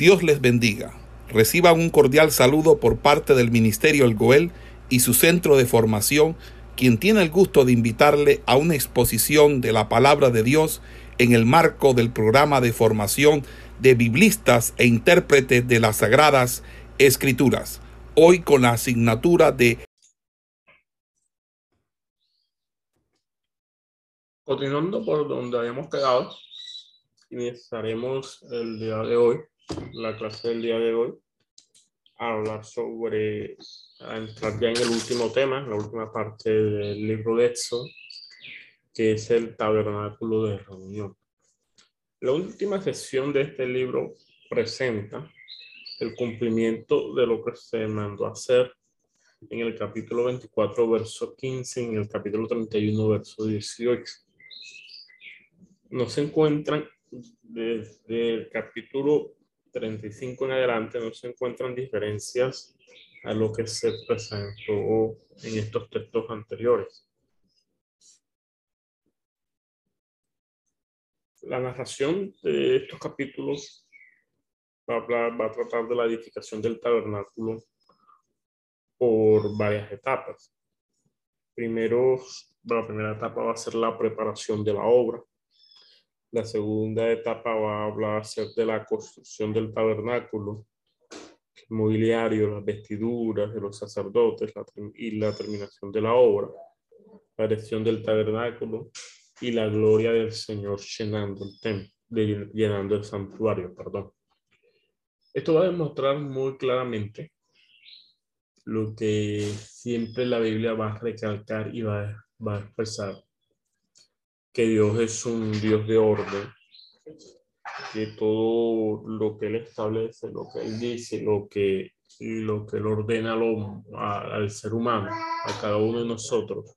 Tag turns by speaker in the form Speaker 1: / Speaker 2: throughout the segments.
Speaker 1: Dios les bendiga. Reciban un cordial saludo por parte del Ministerio El Goel y su centro de formación, quien tiene el gusto de invitarle a una exposición de la palabra de Dios en el marco del programa de formación de biblistas e intérpretes de las Sagradas Escrituras, hoy con la asignatura de
Speaker 2: Continuando por donde habíamos quedado, iniciaremos el día de hoy, la clase del día de hoy, a hablar sobre, a entrar ya en el último tema, la última parte del libro de Éxodo, que es el tabernáculo de reunión. La última sesión de este libro presenta el cumplimiento de lo que se mandó a hacer en el capítulo 24, verso 15, en el capítulo 31, verso 18 no se encuentran desde el capítulo 35 en adelante, no se encuentran diferencias a lo que se presentó en estos textos anteriores. La narración de estos capítulos va a, tratar de la edificación del tabernáculo por varias etapas. Primero, la primera etapa va a ser la preparación de la obra. La segunda etapa va a hablar de la construcción del tabernáculo, el mobiliario, las vestiduras de los sacerdotes y la terminación de la obra, la erección del tabernáculo y la gloria del Señor llenando el templo, llenando el santuario, perdón. Esto va a demostrar muy claramente lo que siempre la Biblia va a recalcar y va, va a expresar que Dios es un Dios de orden, que todo lo que Él establece, lo que Él dice, lo que, lo que Él ordena al, al ser humano, a cada uno de nosotros,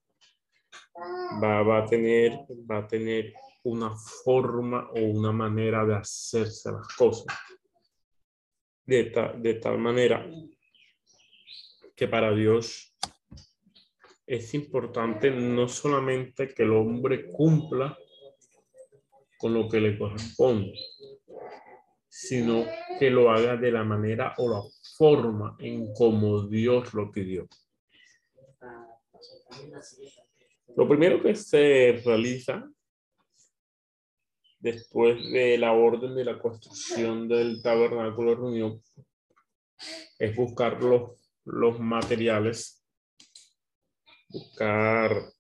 Speaker 2: va, va, a tener, va a tener una forma o una manera de hacerse las cosas. De, de tal manera que para Dios es importante no solamente que el hombre cumpla con lo que le corresponde, sino que lo haga de la manera o la forma en como Dios lo pidió. Lo primero que se realiza después de la orden de la construcción del tabernáculo de reunión es buscar los, los materiales buscar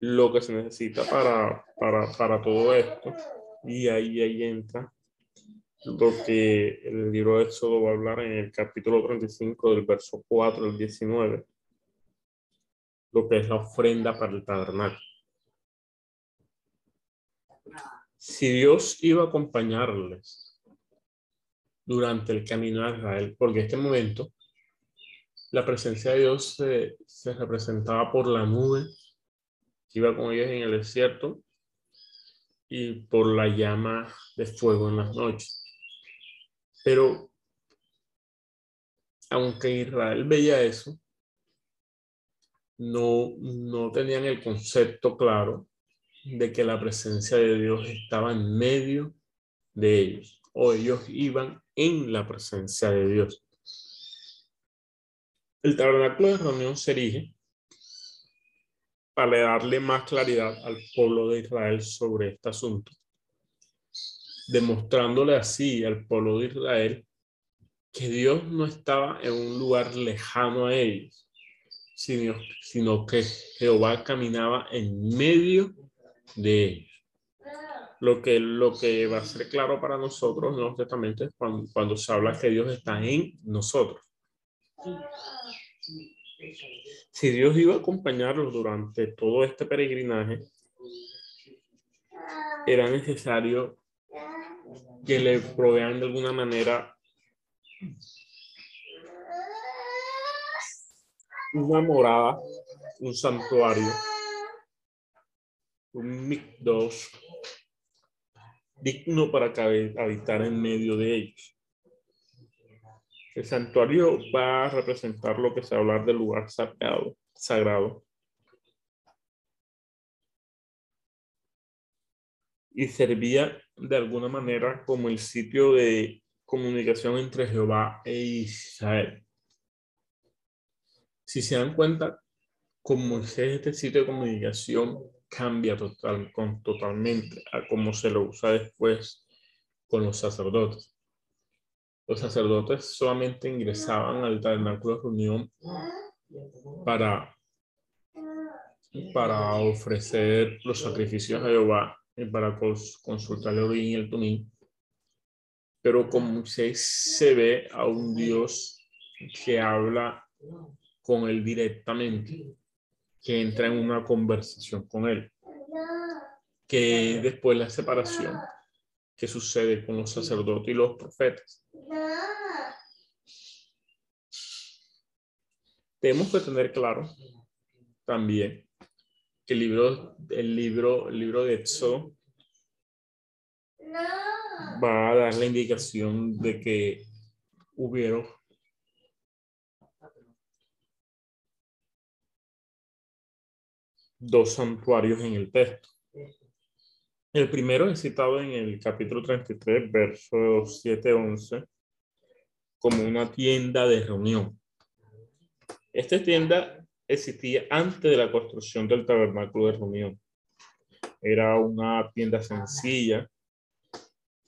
Speaker 2: lo que se necesita para, para, para todo esto. Y ahí, ahí entra lo que el libro de Éxodo va a hablar en el capítulo 35 del verso 4 al 19, lo que es la ofrenda para el tabernáculo. Si Dios iba a acompañarles durante el camino a Israel, porque en este momento la presencia de Dios se, se representaba por la nube que iba con ellos en el desierto y por la llama de fuego en las noches. Pero aunque Israel veía eso, no, no tenían el concepto claro de que la presencia de Dios estaba en medio de ellos o ellos iban en la presencia de Dios. El tabernáculo de reunión se erige para darle más claridad al pueblo de Israel sobre este asunto, demostrándole así al pueblo de Israel que Dios no estaba en un lugar lejano a ellos, sino, que Jehová caminaba en medio de ellos. Lo que, lo que va a ser claro para nosotros en testamentos cuando, cuando se habla que Dios está en nosotros. Si Dios iba a acompañarlos durante todo este peregrinaje, era necesario que le provean de alguna manera una morada, un santuario, un mikdos digno para habitar en medio de ellos. El santuario va a representar lo que se hablar del lugar sagrado. sagrado. y servía de alguna manera como el sitio de comunicación entre Jehová e Israel. Si se dan cuenta, con Moisés este sitio de comunicación cambia total, con, totalmente a cómo se lo usa después con los sacerdotes. Los sacerdotes solamente ingresaban al tabernáculo de reunión para, para ofrecer los sacrificios a Jehová y para consultar el origen y el tumín. Pero con Moisés se ve a un Dios que habla con él directamente, que entra en una conversación con él, que después la separación que sucede con los sacerdotes y los profetas. Tenemos que tener claro también que el libro, el libro, el libro de Éxodo va a dar la indicación de que hubieron dos santuarios en el texto. El primero es citado en el capítulo 33, versos 7-11, como una tienda de reunión. Esta tienda existía antes de la construcción del tabernáculo de reunión. Era una tienda sencilla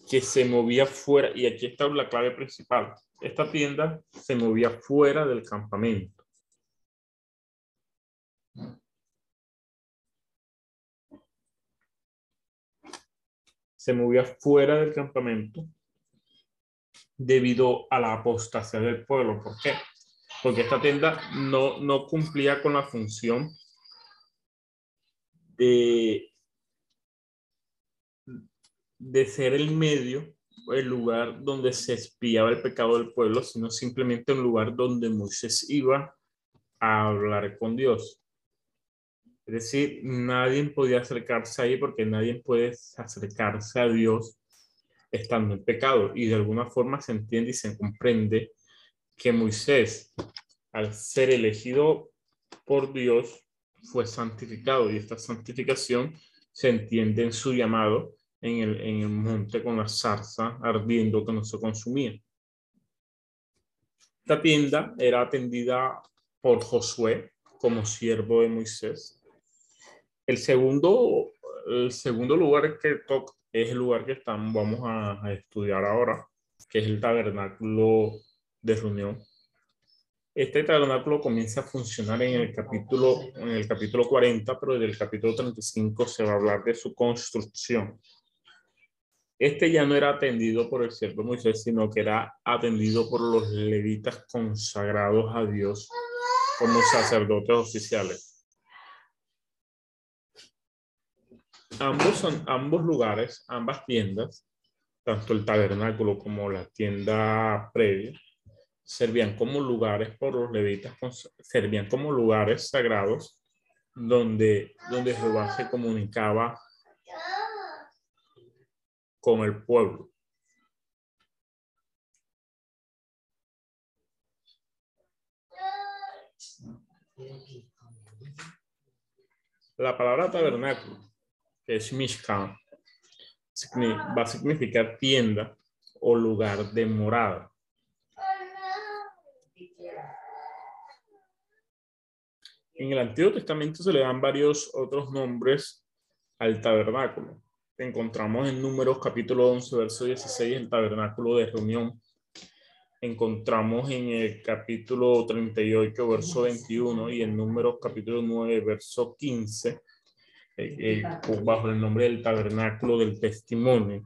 Speaker 2: que se movía fuera, y aquí está la clave principal. Esta tienda se movía fuera del campamento. Se movía fuera del campamento debido a la apostasía del pueblo. ¿Por qué? porque esta tienda no, no cumplía con la función de, de ser el medio, el lugar donde se espiaba el pecado del pueblo, sino simplemente un lugar donde Moisés iba a hablar con Dios. Es decir, nadie podía acercarse ahí porque nadie puede acercarse a Dios estando en pecado. Y de alguna forma se entiende y se comprende que Moisés, al ser elegido por Dios, fue santificado y esta santificación se entiende en su llamado en el, en el monte con la zarza ardiendo que no se consumía. Esta tienda era atendida por Josué como siervo de Moisés. El segundo, el segundo lugar que toca es el lugar que estamos, vamos a, a estudiar ahora, que es el tabernáculo de reunión. Este tabernáculo comienza a funcionar en el capítulo, en el capítulo 40, pero desde el capítulo 35 se va a hablar de su construcción. Este ya no era atendido por el siervo Moisés, sino que era atendido por los levitas consagrados a Dios como sacerdotes oficiales. Ambos, ambos lugares, ambas tiendas, tanto el tabernáculo como la tienda previa, servían como lugares por los levitas, servían como lugares sagrados donde, donde se comunicaba con el pueblo. La palabra tabernáculo, es Mishkan, va a significar tienda o lugar de morada. En el Antiguo Testamento se le dan varios otros nombres al tabernáculo. Encontramos en Números capítulo 11, verso 16, el tabernáculo de reunión. Encontramos en el capítulo 38, verso 21 y en Números capítulo 9, verso 15, eh, eh, bajo el nombre del tabernáculo del testimonio.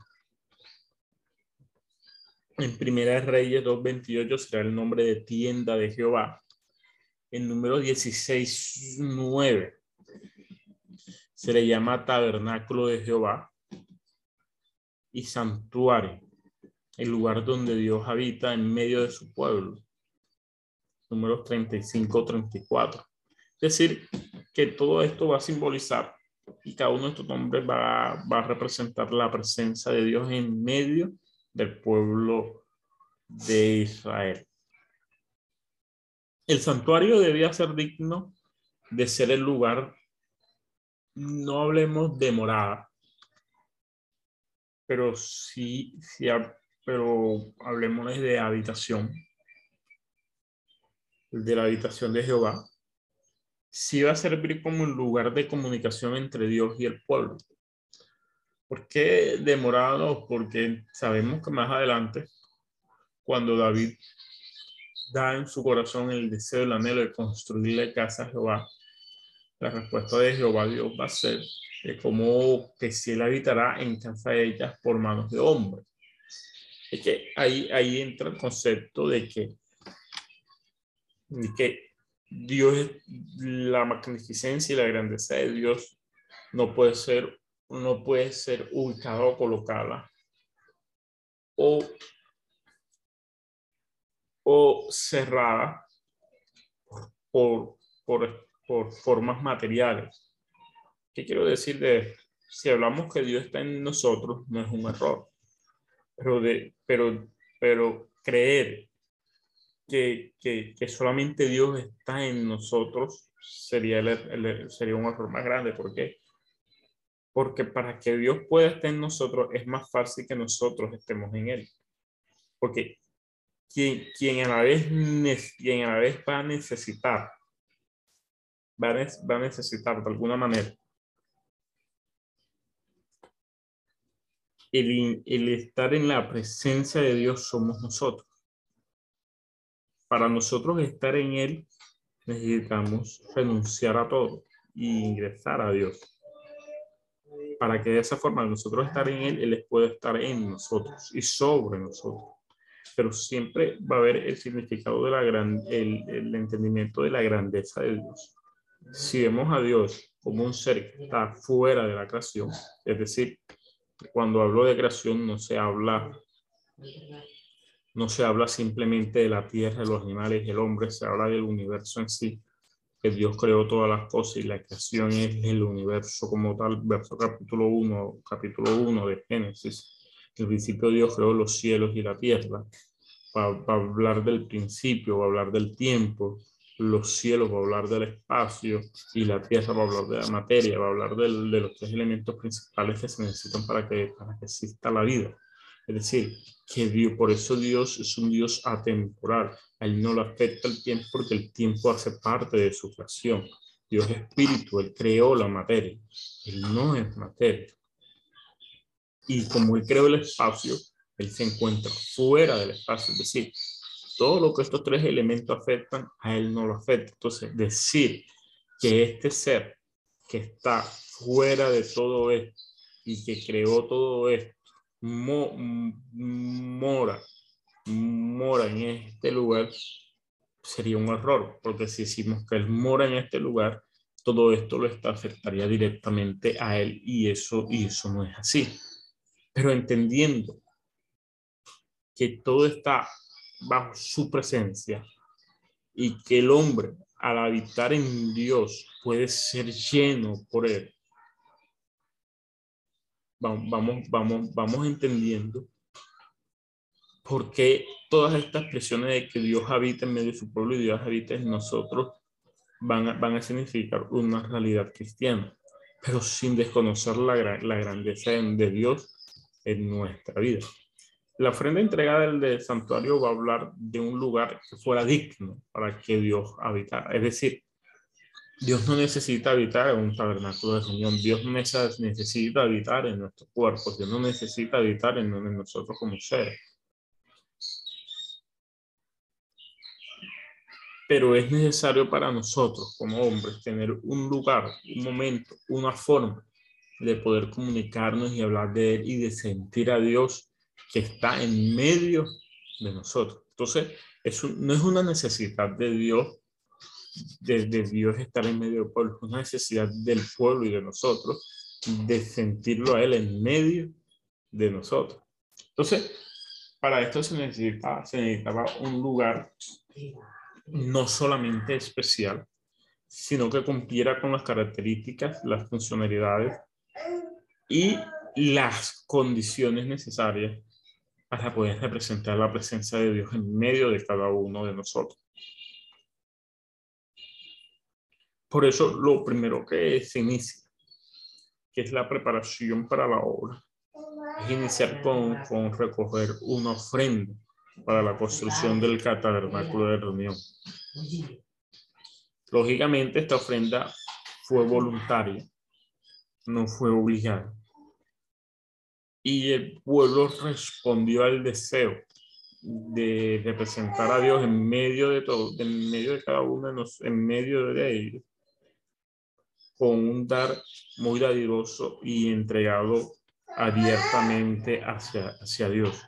Speaker 2: En Primera Reyes 2.28 será el nombre de tienda de Jehová el número 16.9 se le llama tabernáculo de Jehová y santuario, el lugar donde Dios habita en medio de su pueblo. Números 35-34. Es decir, que todo esto va a simbolizar y cada uno de estos nombres va, va a representar la presencia de Dios en medio del pueblo de Israel. El santuario debía ser digno de ser el lugar, no hablemos de morada, pero sí, sí, pero hablemos de habitación, de la habitación de Jehová, sí va a servir como un lugar de comunicación entre Dios y el pueblo. ¿Por qué demorado? Porque sabemos que más adelante, cuando David da en su corazón el deseo, el anhelo de construirle casa a Jehová, la respuesta de Jehová Dios va a ser como que si él habitará en casa de ellas por manos de hombres. Es que ahí, ahí entra el concepto de que, de que Dios, la magnificencia y la grandeza de Dios no puede ser, no puede ser ubicada o colocada o, o cerrada por, por, por formas materiales. ¿Qué quiero decir de esto? Si hablamos que Dios está en nosotros, no es un error. Pero, de, pero, pero creer que, que, que solamente Dios está en nosotros sería, sería un error más grande. ¿Por qué? Porque para que Dios pueda estar en nosotros es más fácil que nosotros estemos en Él. Porque quien, quien, a, la vez, quien a la vez va a necesitar, va a, va a necesitar de alguna manera el, el estar en la presencia de Dios somos nosotros. Para nosotros estar en Él, necesitamos renunciar a todo y ingresar a Dios. Para que de esa forma nosotros estar en Él, Él pueda estar en nosotros y sobre nosotros. Pero siempre va a haber el significado de la gran, el, entendimiento de la grandeza de Dios. Si vemos a Dios como un ser que está fuera de la creación, es decir, cuando hablo de creación no se habla no se habla simplemente de la tierra, los animales el hombre, se habla del universo en sí, que Dios creó todas las cosas y la creación es el universo como tal, verso capítulo 1, capítulo 1 de Génesis. El principio Dios creó los cielos y la tierra. Para, hablar del principio, va hablar del tiempo, los cielos va hablar del espacio y la tierra va hablar de la materia, va hablar de los tres elementos principales que se necesitan para que, para que exista la vida. Es decir, que Dios, por eso Dios es un Dios atemporal. A él no le afecta el tiempo porque el tiempo hace parte de su creación. Dios es espíritu, Él creó la materia. Él no es materia. Y como Él creó el espacio, Él se encuentra fuera del espacio. Es decir, todo lo que estos tres elementos afectan, a Él no lo afecta. Entonces, decir que este ser que está fuera de todo esto y que creó todo esto, mora, mora en este lugar, sería un error, porque si decimos que Él mora en este lugar, todo esto lo afectaría directamente a Él y eso no es así. Pero entendiendo que todo está bajo su presencia y que el hombre al habitar en Dios puede ser lleno por él. Vamos, vamos, vamos entendiendo por qué todas estas expresiones de que Dios habita en medio de su pueblo y Dios habita en nosotros van a, van a significar una realidad cristiana, pero sin desconocer la, la grandeza de Dios en nuestra vida. La ofrenda entregada del, santuario va a hablar de un lugar que fuera digno para que Dios habitara. Es decir, Dios no necesita habitar en un tabernáculo de reunión. Dios necesita habitar en nuestros cuerpos. Dios no necesita habitar en, en nosotros como seres. Pero es necesario para nosotros como hombres tener un lugar, un momento, una forma de poder comunicarnos y hablar de Él y de sentir a Dios que está en medio de nosotros. Entonces, eso no es una necesidad de Dios, de, Dios estar en medio del pueblo, es una necesidad del pueblo y de nosotros de sentirlo a Él en medio de nosotros. Entonces, para esto se necesitaba, se necesitaba un lugar no solamente especial, sino que cumpliera con las características, las funcionalidades y las condiciones necesarias para poder representar la presencia de Dios en medio de cada uno de nosotros. Por eso lo primero que se inicia, que es la preparación para la obra, es iniciar con, con recoger una ofrenda para la construcción del tabernáculo de reunión. Lógicamente, esta ofrenda fue voluntaria, no fue obligada. Y el pueblo respondió al deseo de representar a Dios en medio de todo, en medio de cada uno en medio de ellos, con un dar muy dadivoso y entregado abiertamente hacia, hacia Dios.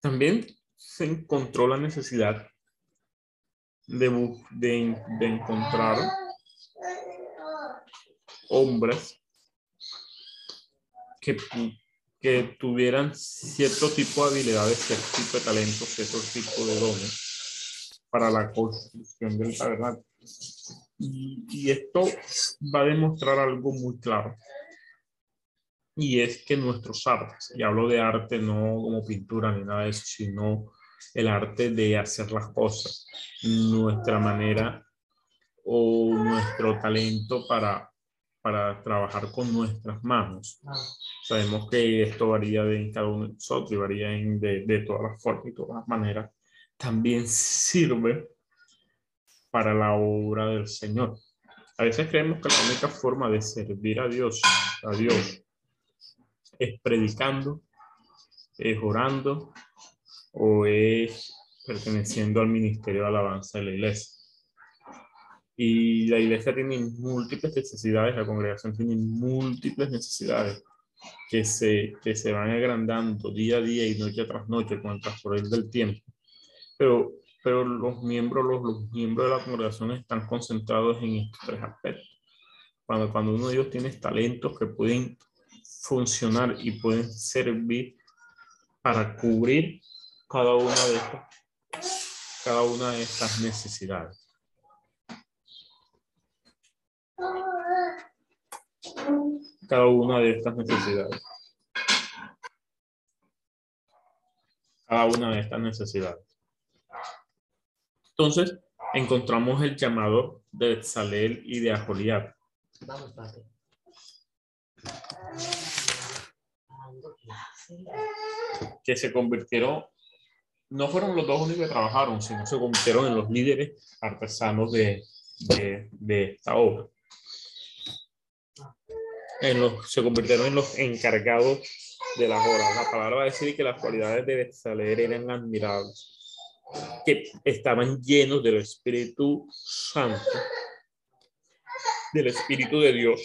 Speaker 2: También se encontró la necesidad de, de, de encontrar hombres que, que tuvieran cierto tipo de habilidades, cierto tipo de talentos, cierto tipo de dones para la construcción del tabernáculo. Y, y esto va a demostrar algo muy claro y es que nuestros artes, y hablo de arte no como pintura ni nada de eso, sino el arte de hacer las cosas, nuestra manera o nuestro talento para, para trabajar con nuestras manos. Sabemos que esto varía de cada uno de nosotros y varía de, de todas las formas y todas las maneras. También sirve para la obra del Señor. A veces creemos que la única forma de servir a Dios, a Dios, es predicando, es orando o es perteneciendo al ministerio de alabanza de la iglesia. Y la iglesia tiene múltiples necesidades, la congregación tiene múltiples necesidades que se, que se van agrandando día a día y noche tras noche con el transcurrir del tiempo. Pero, pero los, miembros, los, los miembros de la congregación están concentrados en estos tres aspectos. Cuando, cuando uno de ellos tiene talentos que pueden funcionar y pueden servir para cubrir cada una de estas, cada una de estas necesidades. Cada una de estas necesidades. Cada una de estas necesidades. Entonces, encontramos el llamado de Salel y de Ajoliab. Vamos, padre que se convirtieron, no fueron los dos únicos que trabajaron, sino se convirtieron en los líderes artesanos de, de, esta obra. En los, se convirtieron en los encargados de las obras. La palabra va a decir que las cualidades de Betzalel eran admirables, que estaban llenos del Espíritu Santo, del Espíritu de Dios,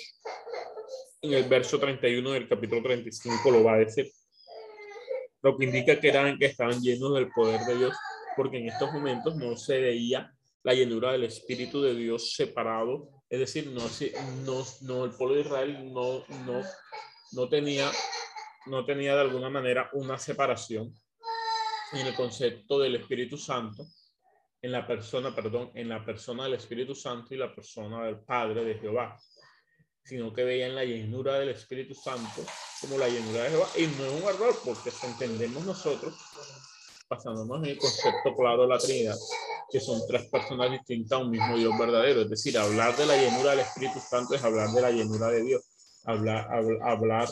Speaker 2: en el verso 31 del capítulo 35 lo va a decir. Lo que indica que, eran, que estaban llenos del poder de Dios, porque en estos momentos no se veía la llenura del Espíritu de Dios separado. Es decir, no, no, no el pueblo de Israel no, no, no, tenía, no tenía de alguna manera una separación en el concepto del Espíritu Santo, en la persona, perdón, en la persona del Espíritu Santo y la persona del Padre de Jehová sino que veían la llenura del Espíritu Santo como la llenura de Jehová. Y no es un error, porque entendemos nosotros, pasándonos en el concepto claro de la Trinidad, que son tres personas distintas a un mismo Dios verdadero. Es decir, hablar de la llenura del Espíritu Santo es hablar de la llenura de Dios. Hablar, hablar,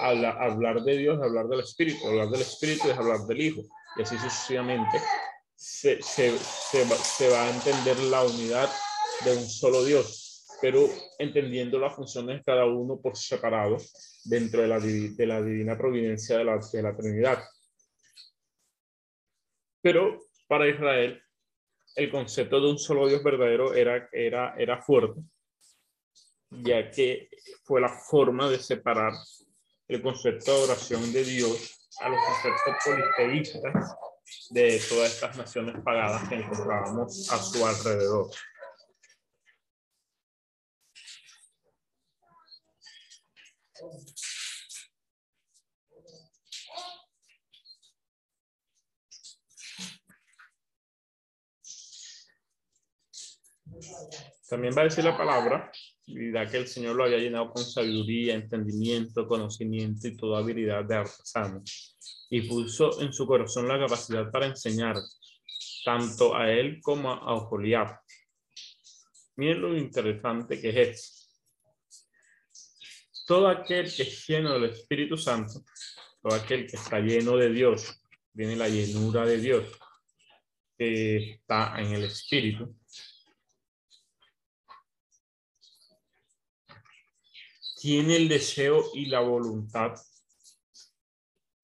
Speaker 2: hablar, hablar de Dios hablar del Espíritu. Hablar del Espíritu es hablar del Hijo. Y así sucesivamente se, se, se, se va a entender la unidad de un solo Dios pero entendiendo las funciones de cada uno por separado dentro de la, de la divina providencia de la, de la Trinidad. Pero para Israel, el concepto de un solo Dios verdadero era, era, era fuerte, ya que fue la forma de separar el concepto de oración de Dios a los conceptos politeístas de todas estas naciones pagadas que encontrábamos a su alrededor. También va a decir la palabra, y da que el Señor lo había llenado con sabiduría, entendimiento, conocimiento y toda habilidad de artesano, y puso en su corazón la capacidad para enseñar, tanto a él como a Oholiab. Miren lo interesante que es esto. Todo aquel que es lleno del Espíritu Santo, todo aquel que está lleno de Dios, viene la llenura de Dios, que está en el Espíritu, tiene el deseo y la voluntad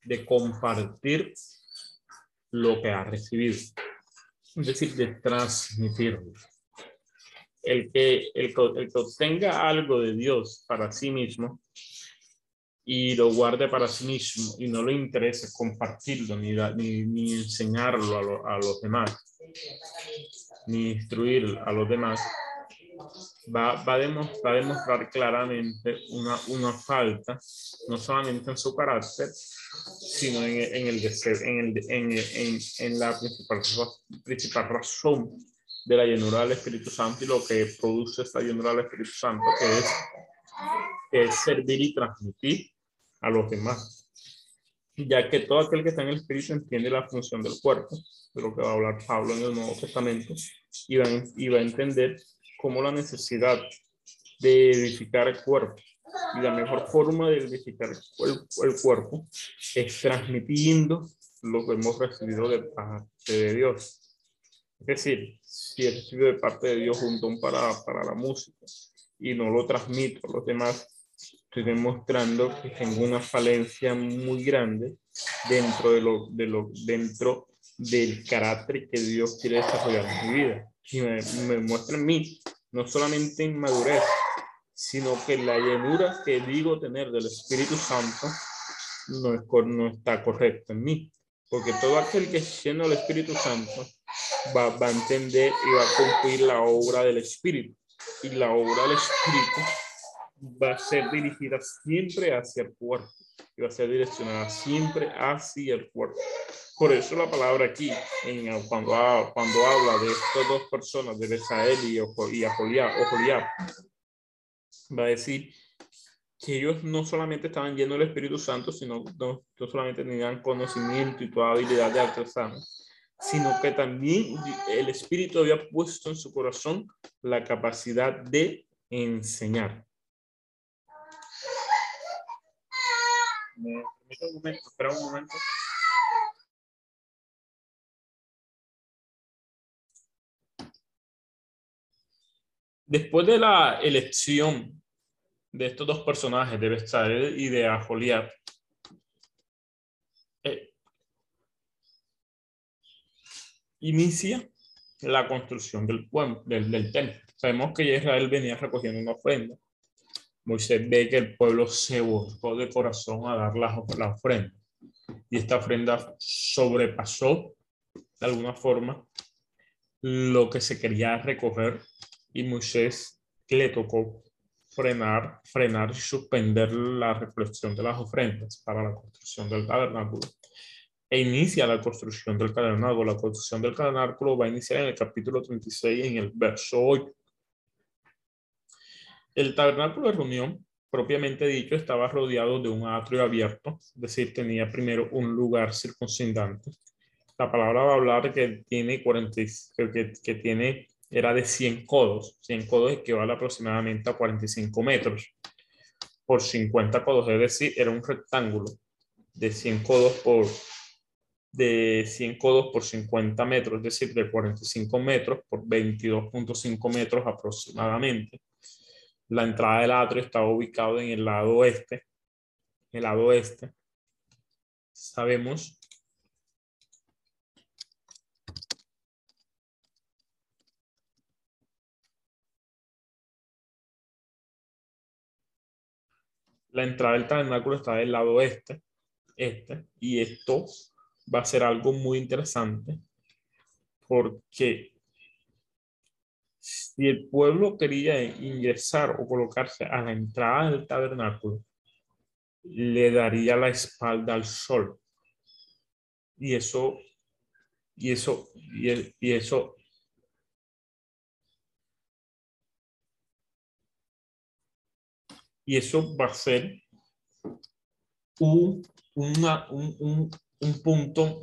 Speaker 2: de compartir lo que ha recibido, es decir, de transmitirlo. El que, el, que obtenga algo de Dios para sí mismo y lo guarde para sí mismo y no le interese compartirlo ni, ni, enseñarlo a, a los demás, ni instruir a los demás, va, va, a demostrar, claramente una, una, falta, no solamente en su carácter, sino en, en el, en, el, en, en, en, la principal, principal razón de la llenura del Espíritu Santo y lo que produce esta llenura del Espíritu Santo, que es, que es servir y transmitir a los demás. Ya que todo aquel que está en el Espíritu entiende la función del cuerpo, de lo que va a hablar Pablo en el Nuevo Testamento, y va, y va a entender como la necesidad de edificar el cuerpo. Y la mejor forma de edificar el, cuerpo es transmitiendo lo que hemos recibido de parte de Dios. Es decir, si he recibido de parte de Dios un don para, para la música y no lo transmito a los demás, estoy demostrando que tengo una falencia muy grande dentro, de lo, de lo, dentro del carácter que Dios quiere desarrollar en mi vida y me, me muestra en mí, no solamente en madurez, sino que la llenura que digo tener del Espíritu Santo no, es, no está correcta en mí. Porque todo aquel que es lleno del Espíritu Santo va, va a entender y va a cumplir la obra del Espíritu. Y la obra del Espíritu va a ser dirigida siempre hacia el cuerpo y va a ser direccionada siempre hacia el cuerpo. Por eso la palabra aquí, en, cuando, cuando habla de estas dos personas, de Besael y, y Aholiab, va a decir que ellos no solamente estaban llenos del Espíritu Santo, sino no, no solamente tenían conocimiento y toda habilidad de artesano, sino que también el Espíritu había puesto en su corazón la capacidad de enseñar. ¿Me un momento? Espera un momento. Después de la elección de estos dos personajes, de Bestalel y de Aholiab, eh, inicia la construcción del, pueblo, del, del, templo. Sabemos que Israel venía recogiendo una ofrenda. Moisés ve que el pueblo se buscó de corazón a dar la, la ofrenda. Y esta ofrenda sobrepasó de alguna forma lo que se quería recoger y Moisés le tocó frenar, frenar y suspender la reflexión de las ofrendas para la construcción del tabernáculo. E inicia la construcción del tabernáculo. La construcción del tabernáculo va a iniciar en el capítulo 36, en el verso 8. El tabernáculo de reunión, propiamente dicho, estaba rodeado de un atrio abierto, es decir, tenía primero un lugar circuncidante. La palabra va a hablar que tiene, 40, que, que tiene era de 100 codos. 100 codos equivale aproximadamente a 45 metros por 50 codos, es decir, era un rectángulo de 100 codos por de 100 codos por 50 metros, es decir, de 45 metros por 22.5 metros aproximadamente. La entrada del atrio estaba ubicado en el lado oeste. El lado oeste. Sabemos la entrada del tabernáculo está del lado este, este, y esto va a ser algo muy interesante porque si el pueblo quería ingresar o colocarse a la entrada del tabernáculo, le daría la espalda al sol. Y eso, y eso, y, y eso y eso va a ser un, un, un punto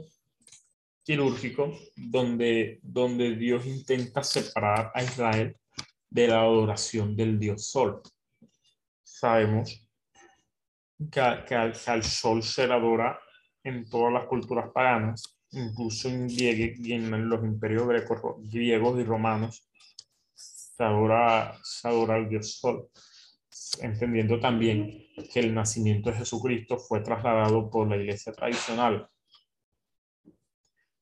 Speaker 2: quirúrgico donde, donde Dios intenta separar a Israel de la adoración del Dios Sol. Sabemos que, que, al, sol se le adora en todas las culturas paganas, incluso en, en los imperios griegos y romanos, se adora, se adora al Dios Sol entendiendo también que el nacimiento de Jesucristo fue trasladado por la iglesia tradicional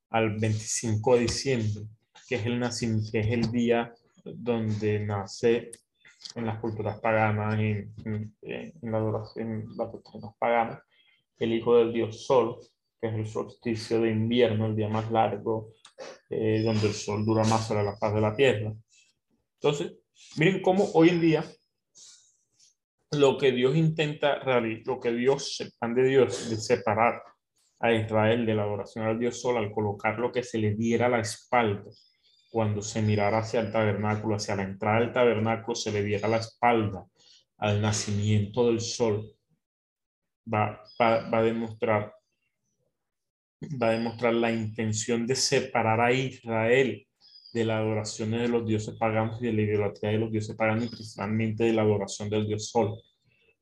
Speaker 2: al 25 de diciembre, que es el, que es el día donde nace en las culturas paganas, en, en, la adoración, las doctrinas paganas, el hijo del dios Sol, que es el solsticio de invierno, el día más largo, eh, donde el sol dura más sobre la faz de la tierra. Entonces, miren cómo hoy en día lo que Dios intenta realizar, lo que Dios, el plan de Dios, de separar a Israel de la adoración al Dios Sol al colocar lo que se le diera la espalda. Cuando se mirara hacia el tabernáculo, hacia la entrada del tabernáculo, se le diera la espalda al nacimiento del sol. Va, va, va a demostrar va a demostrar la intención de separar a Israel de la adoración de los dioses paganos y de la idolatría de los dioses paganos y principalmente de la adoración del dios Sol.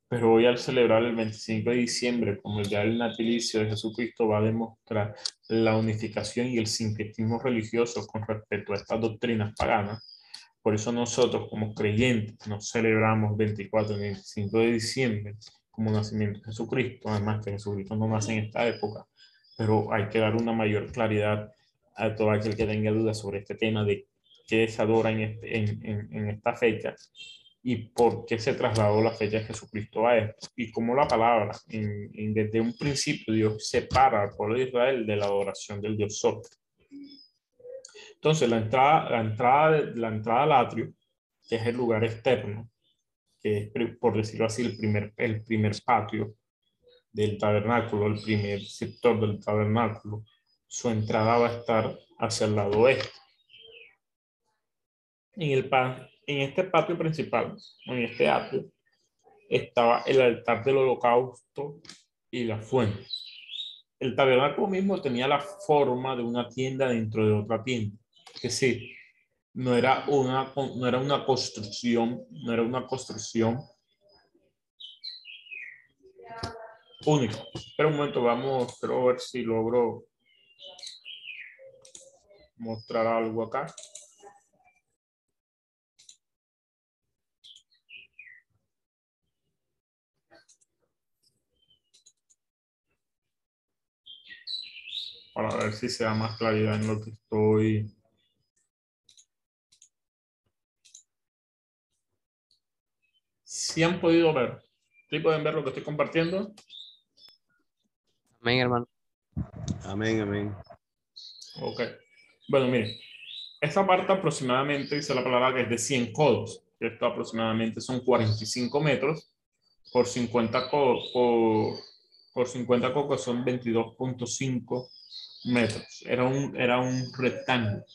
Speaker 2: Pero hoy al celebrar el 25 de diciembre como el día del natalicio de Jesucristo va a demostrar la unificación y el sincretismo religioso con respecto a estas doctrinas paganas. Por eso nosotros como creyentes nos celebramos 24 y 25 de diciembre como nacimiento de Jesucristo, además que Jesucristo no nace en esta época, pero hay que dar una mayor claridad a todo aquel que tenga dudas sobre este tema de qué se adora en, este, en, en, esta fecha y por qué se trasladó la fecha de Jesucristo a esto. Y como la palabra, en, desde un principio, Dios separa al pueblo de Israel de la adoración del Dios Sol. Entonces, la entrada, la entrada, la entrada al atrio, que es el lugar externo, que es, por decirlo así, el primer, el primer patio del tabernáculo, el primer sector del tabernáculo, su entrada va a estar hacia el lado oeste. En, el, en este patio principal, en este atrio, estaba el altar del holocausto y la fuente. El tabernáculo mismo tenía la forma de una tienda dentro de otra tienda. Que sí, no era una, no era una construcción, no era una construcción única. Pero un momento, vamos, a ver si logro mostrar algo acá. Para ver si se da más claridad en lo que estoy. Si han podido ver, ¿sí pueden ver lo que estoy compartiendo?
Speaker 3: Amén, hermano.
Speaker 4: Amén, amén.
Speaker 2: Ok. Bueno, miren, esta parte aproximadamente dice la palabra que es de 100 codos. Esto aproximadamente son 45 metros por 50 codos, por, por 50 codos son 22.5 metros. Era un, era un rectángulo.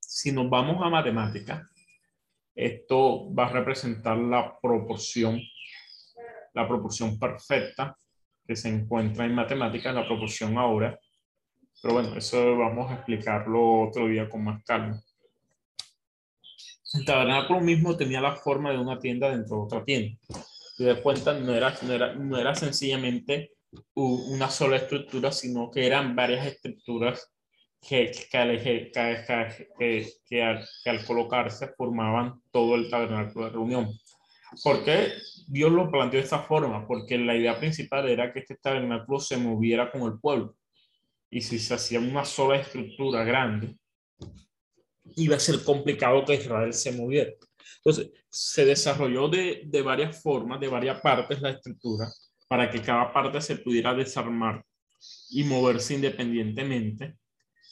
Speaker 2: Si nos vamos a matemática, esto va a representar la proporción, la proporción perfecta que se encuentra en matemáticas, la proporción ahora pero bueno, eso vamos a explicarlo otro día con más calma. El tabernáculo mismo tenía la forma de una tienda dentro de otra tienda. Te das cuenta, no era, no era, no era sencillamente una sola estructura, sino que eran varias estructuras que, que, al, al colocarse formaban todo el tabernáculo de reunión. ¿Por qué Dios lo planteó de esta forma? Porque la idea principal era que este tabernáculo se moviera con el pueblo y si se hacía una sola estructura grande, iba a ser complicado que Israel se moviera. Entonces, se desarrolló de, de varias formas, de varias partes la estructura, para que cada parte se pudiera desarmar y moverse independientemente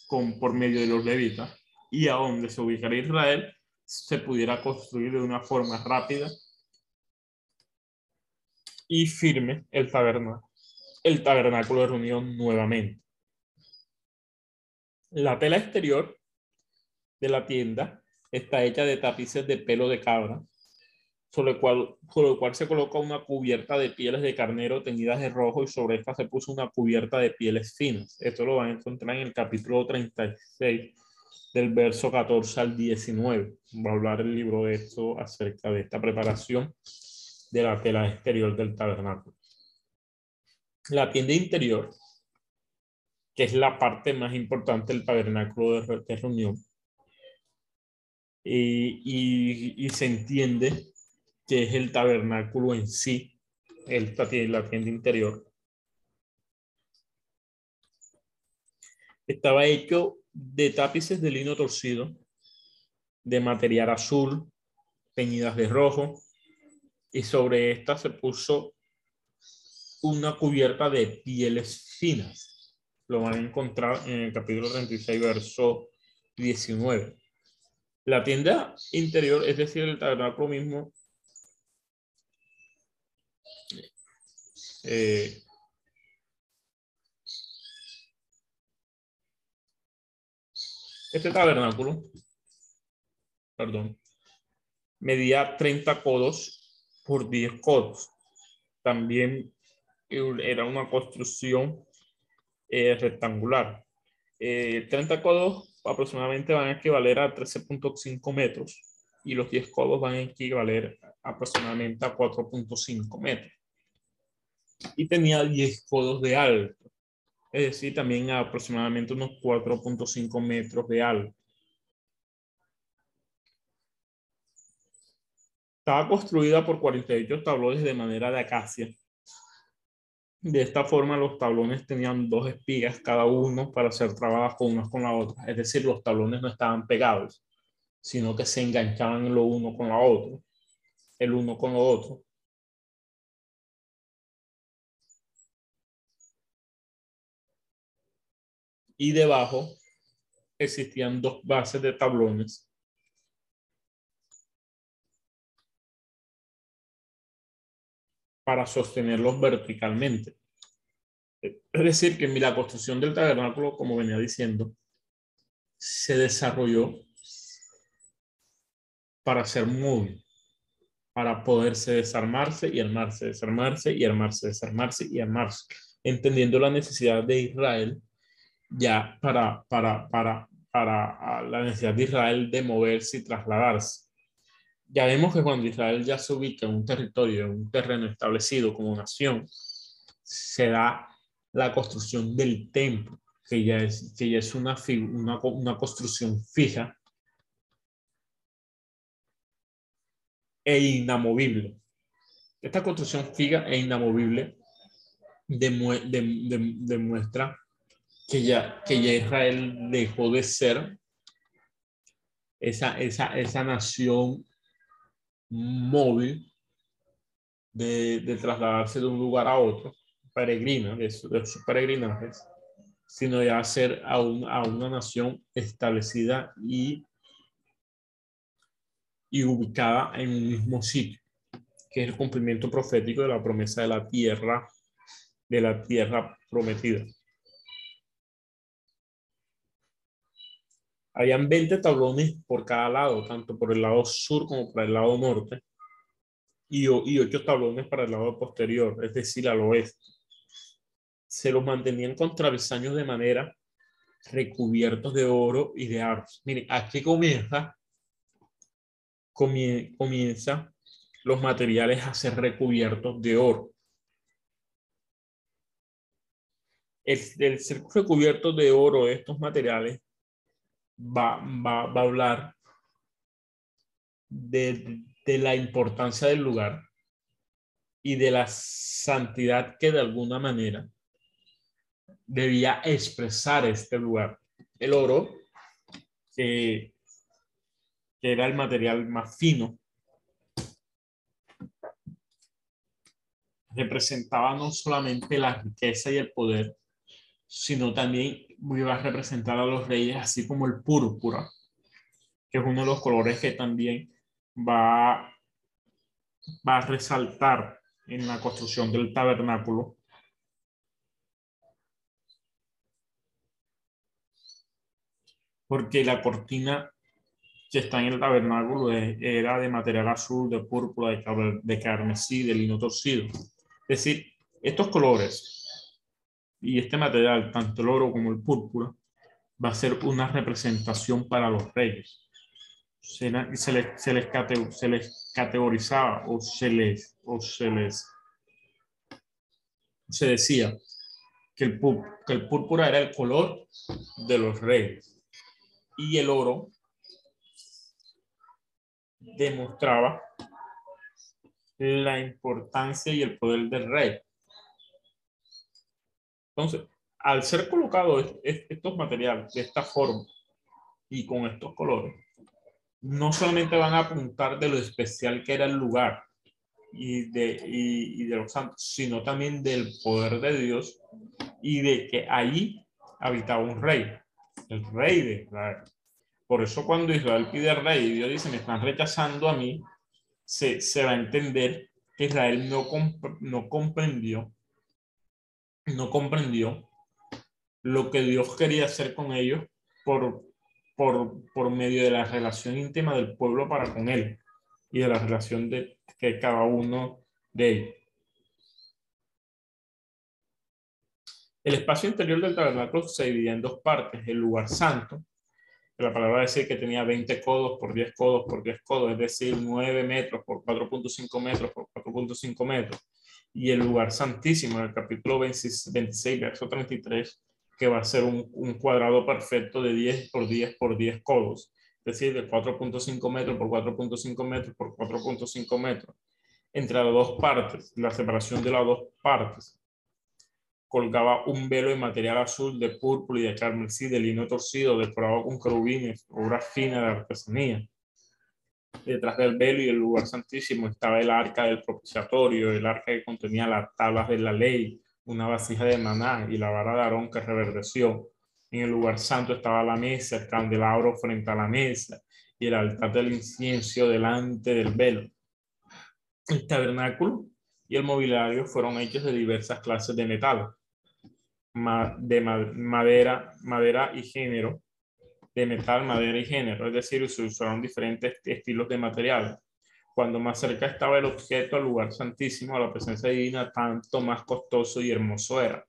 Speaker 2: con, por medio de los levitas, y a donde se ubicara Israel se pudiera construir de una forma rápida y firme el tabernáculo, el tabernáculo de reunión nuevamente. La tela exterior de la tienda está hecha de tapices de pelo de cabra sobre el, cual, sobre cual se coloca una cubierta de pieles de carnero teñidas de rojo y sobre esta se puso una cubierta de pieles finas. Esto lo van a encontrar en el capítulo 36 del verso 14 al 19. Va a hablar el libro de esto acerca de esta preparación de la tela exterior del tabernáculo. La tienda interior, que es la parte más importante del tabernáculo de, reunión, y, y, se entiende que es el tabernáculo en sí, el, la tienda interior. Estaba hecho de tapices de lino torcido, de material azul, teñidas de rojo, y sobre esta se puso una cubierta de pieles finas. Lo van a encontrar en el capítulo 36, verso 19. La tienda interior, es decir, el tabernáculo mismo, eh, este tabernáculo, perdón, medía 30 codos por 10 codos. También era una construcción eh, rectangular. 30 eh, codos aproximadamente van a equivaler a 13.5 metros y los 10 codos van a equivaler aproximadamente a 4.5 metros. Y tenía 10 codos de alto, es decir, también aproximadamente unos 4.5 metros de alto. Estaba construida por 48 tablones de madera de acacia. De esta forma, los tablones tenían dos espigas cada uno para ser trabajados con unos con la otra. Es decir, los tablones no estaban pegados, sino que se enganchaban lo uno con la otra, el uno con lo otro. Y debajo existían dos bases de tablones para sostenerlos verticalmente. Es decir, que la construcción del tabernáculo, como venía diciendo, se desarrolló para ser móvil, para poderse desarmarse y armarse, desarmarse y armarse, desarmarse y armarse, entendiendo la necesidad de Israel ya para, para, para, para la necesidad de Israel de moverse y trasladarse ya vemos que cuando Israel ya se ubica en un territorio, en un terreno establecido como nación, se da la construcción del templo, que ya es, que ya es una, una, construcción fija e inamovible. Esta construcción fija e inamovible demuestra que ya, que ya Israel dejó de ser esa, esa, esa nación móvil de, trasladarse de un lugar a otro, peregrina, de, sus peregrinajes, sino de hacer a, a una nación establecida y, y ubicada en un mismo sitio, que es el cumplimiento profético de la promesa de la tierra, de la tierra prometida. Habían 20 tablones por cada lado, tanto por el lado sur como por el lado norte, y, y 8 tablones para el lado posterior, es decir, al oeste. Se los mantenían con travesaños de madera recubiertos de oro y de aros. Miren, aquí comienza, comienza los materiales a ser recubiertos de oro. El, el ser recubierto de oro estos materiales va, va, va a hablar de, de la importancia del lugar y de la santidad que de alguna manera debía expresar este lugar. El oro, que era el material más fino, representaba no solamente la riqueza y el poder, sino también iba a representar a los reyes, así como el púrpura, que es uno de los colores que también va, va a resaltar en la construcción del tabernáculo. Porque la cortina que está en el tabernáculo era de material azul, de púrpura, de, carmesí, de lino torcido. Es decir, estos colores y este material, tanto el oro como el púrpura, va a ser una representación para los reyes. Se, les, se, les, categorizaba o se les, o se les se decía que el púrpura era el color de los reyes y el oro demostraba la importancia y el poder del rey. Entonces, al ser colocados estos materiales de esta forma y con estos colores, no solamente van a apuntar de lo especial que era el lugar y de, los santos, sino también del poder de Dios y de que ahí habitaba un rey, el rey de Israel. Por eso cuando Israel pide rey y Dios dice, me están rechazando a mí, se, se va a entender que Israel no comprendió, no comprendió lo que Dios quería hacer con ellos por, por, por medio de la relación íntima del pueblo para con él y de la relación de que cada uno de ellos. El espacio interior del tabernáculo se dividía en dos partes, el lugar santo, la palabra dice que tenía 20 codos por 10 codos por 10 codos, es decir, 9 metros por 4.5 metros por 4.5 metros. Y el lugar santísimo, en el capítulo 26, verso 33, que va a ser un, un, cuadrado perfecto de 10 por 10 por 10 codos, es decir, de 4.5 metros por 4.5 metros por 4.5 metros. Entre las dos partes, la separación de las dos partes, colgaba un velo de material azul, de púrpura y de carmesí, de lino torcido, decorado con querubines, obra fina de artesanía. Detrás del velo y el lugar santísimo estaba el arca del propiciatorio, el arca que contenía las tablas de la ley, una vasija de maná y la vara de Aarón que reverdeció. En el lugar santo estaba la mesa, el candelabro frente a la mesa y el altar del incienso delante del velo. El tabernáculo y el mobiliario fueron hechos de diversas clases de metal de madera, madera y género, de metal, madera y género, es decir, se usaron diferentes estilos de material. Cuando más cerca estaba el objeto al lugar santísimo, a la presencia divina, tanto más costoso y hermoso era.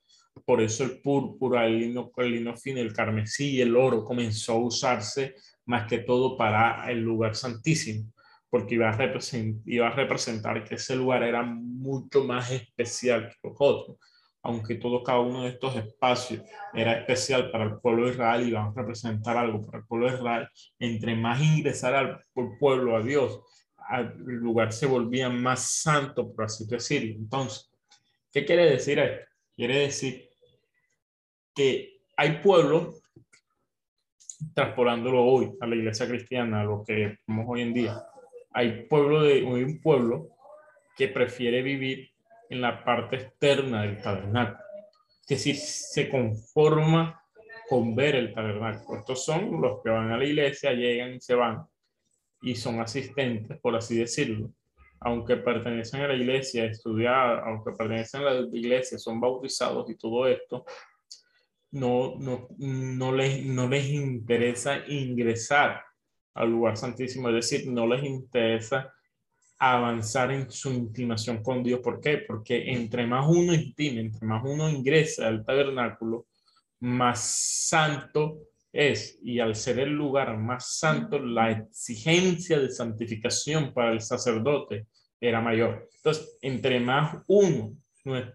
Speaker 2: Por eso el púrpura, el lino, el lino fino, el carmesí y el oro comenzó a usarse más que todo para el lugar santísimo, porque iba a, representar, iba a representar que ese lugar era mucho más especial que los otros aunque todo cada uno de estos espacios era especial para el pueblo de Israel y iban a representar algo para el pueblo de Israel, entre más ingresara al pueblo a Dios, el lugar se volvía más santo, por así decirlo. Entonces, ¿qué quiere decir esto? Quiere decir que hay pueblos, traspolándolo hoy a la iglesia cristiana, a lo que vemos hoy en día, hay, pueblo de, hay un pueblo que prefiere vivir en la parte externa del tabernáculo. Es decir, se conforma con ver el tabernáculo. Estos son los que van a la iglesia, llegan y se van y son asistentes, por así decirlo. Aunque pertenecen a la iglesia, estudiar, aunque pertenecen a la iglesia, son bautizados y todo esto, no, no, no, les, no les interesa ingresar al lugar santísimo, es decir, no les interesa avanzar en su intimación con Dios. ¿Por qué? Porque entre más uno intime, entre más uno ingresa al tabernáculo, más santo es. Y al ser el lugar más santo, la exigencia de santificación para el sacerdote era mayor. Entonces, entre más uno,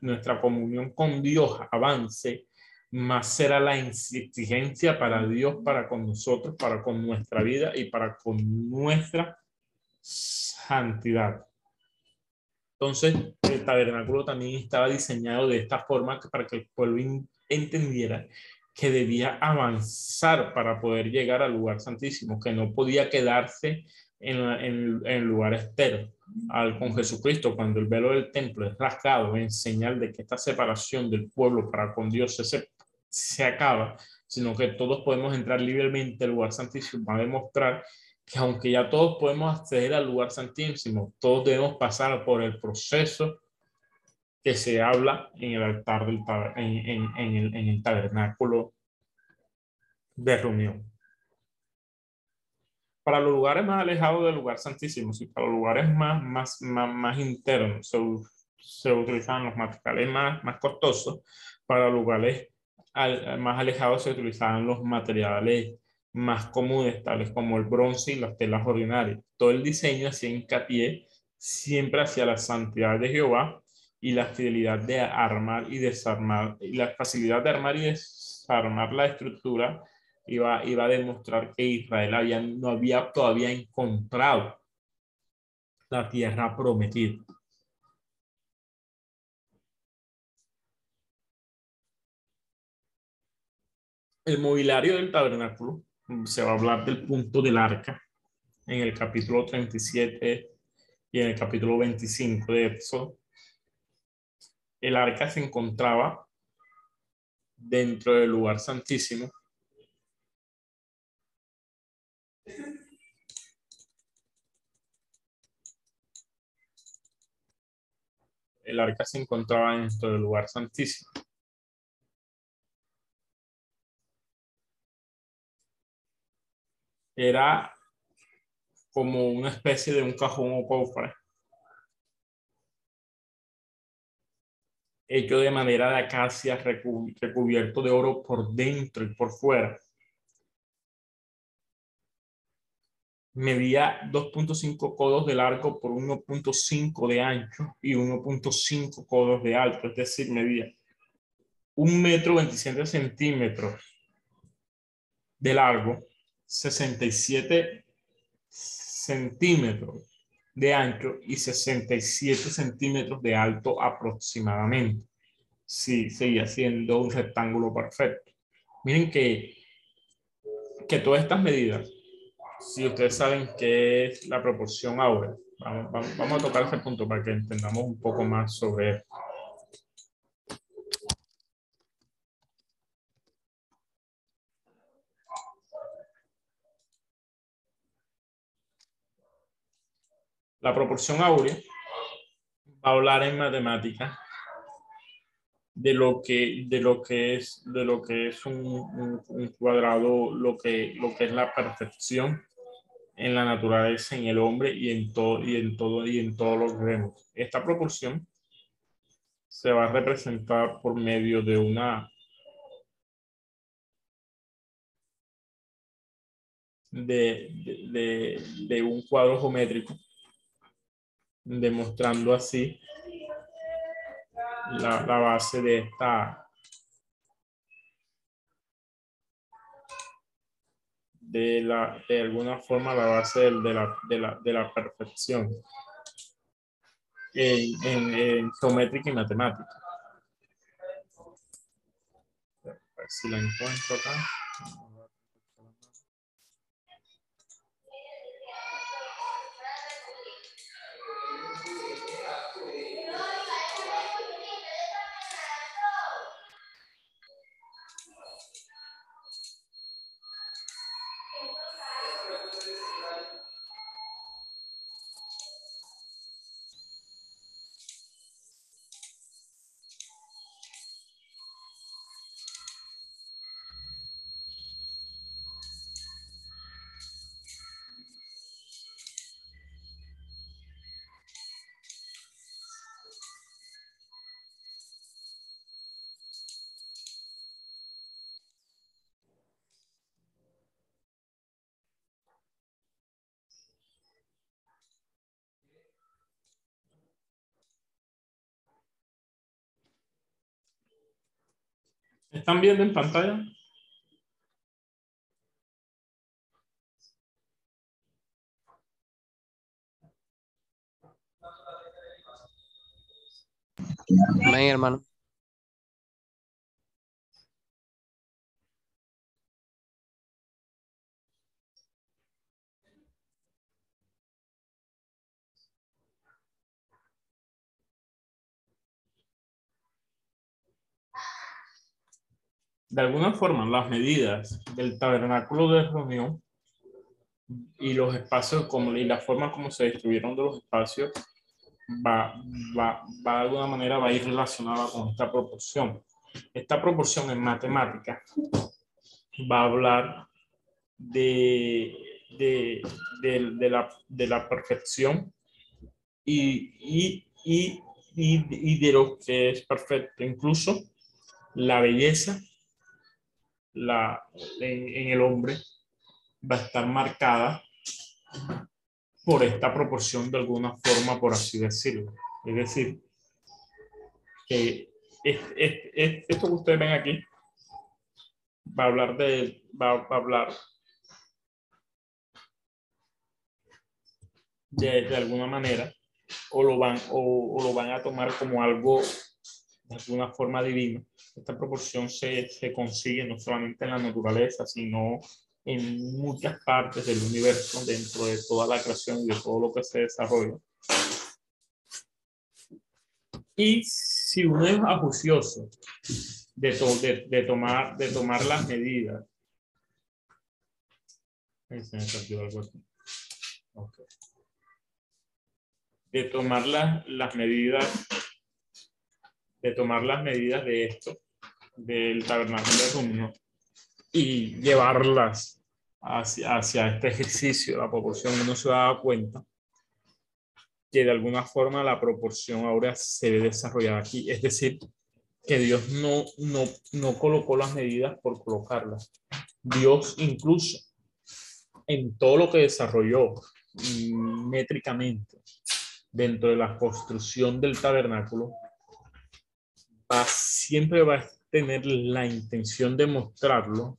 Speaker 2: nuestra comunión con Dios avance, más será la exigencia para Dios, para con nosotros, para con nuestra vida y para con nuestra santidad. Entonces, el tabernáculo también estaba diseñado de esta forma para que el pueblo entendiera que debía avanzar para poder llegar al lugar santísimo, que no podía quedarse en, el lugar externo. Al, con Jesucristo, cuando el velo del templo es rasgado en señal de que esta separación del pueblo para con Dios se, se acaba, sino que todos podemos entrar libremente al lugar santísimo para demostrar que aunque ya todos podemos acceder al lugar santísimo, todos debemos pasar por el proceso que se habla en el altar del en, en, el, en el tabernáculo de reunión. Para los lugares más alejados del lugar santísimo, y para los lugares más, más, más, más internos, se, se utilizaban los materiales más, más costosos. Para lugares más alejados se utilizaban los materiales más comunes, tales como el bronce y las telas ordinarias. Todo el diseño hacía hincapié siempre hacia la santidad de Jehová y la fidelidad de armar y desarmar, y la facilidad de armar y desarmar la estructura iba, iba a demostrar que Israel había, no había todavía encontrado la tierra prometida. El mobiliario del tabernáculo, se va a hablar del punto del arca en el capítulo 37 y en el capítulo 25 de Éxodo. El arca se encontraba dentro del lugar santísimo. El arca se encontraba dentro del lugar santísimo. Era como una especie de un cajón o cofre hecho de manera de acacia recubierto de oro por dentro y por fuera. Medía 2.5 codos de largo por 1.5 de ancho y 1.5 codos de alto, es decir, medía un metro 27 centímetros de largo, 67 centímetros de ancho y 67 centímetros de alto aproximadamente. Sí, seguía siendo un rectángulo perfecto. Miren que, que todas estas medidas, si ustedes saben qué es la proporción áurea, vamos, vamos, a tocar ese punto para que entendamos un poco más sobre La proporción áurea va a hablar en matemática de lo que, de lo que es, de lo que es un, cuadrado, lo que, lo que es la perfección en la naturaleza, en el hombre y en todo, y en todo, y en todos los reinos. Esta proporción se va a representar por medio de una de, de un cuadro geométrico demostrando así la, base de esta de la de alguna forma la base de, la, de, la, de la perfección en, en, en geométrica y matemática. Si la encuentro acá. ¿Están viendo en pantalla?
Speaker 3: Amén, hermano.
Speaker 2: De alguna forma las medidas del tabernáculo de reunión y los espacios como, y la forma como se distribuyeron de los espacios va, va, va de alguna manera va a ir relacionada con esta proporción. Esta proporción en matemática va a hablar de de, de, de la, la perfección y, y, y, y, de lo que es perfecto. Incluso la belleza la, en, el hombre va a estar marcada por esta proporción de alguna forma, por así decirlo. Es decir, que esto que ustedes ven aquí va a hablar de, va, a hablar de, de, alguna manera o lo van o, o, lo van a tomar como algo de alguna forma divino. Esta proporción se, se consigue no solamente en la naturaleza, sino en muchas partes del universo, dentro de toda la creación y de todo lo que se desarrolla. Y si uno es ajuicioso de, de, de, tomar, de tomar las medidas, de tomar las, las medidas, de tomar las medidas de esto, del tabernáculo de Rumno, y llevarlas hacia, hacia este ejercicio, la proporción, uno se da cuenta que de alguna forma la proporción ahora se ve desarrollada aquí. Es decir, que Dios no, no, no colocó las medidas por colocarlas. Dios incluso en todo lo que desarrolló métricamente dentro de la construcción del tabernáculo, siempre va a tener la intención de mostrarlo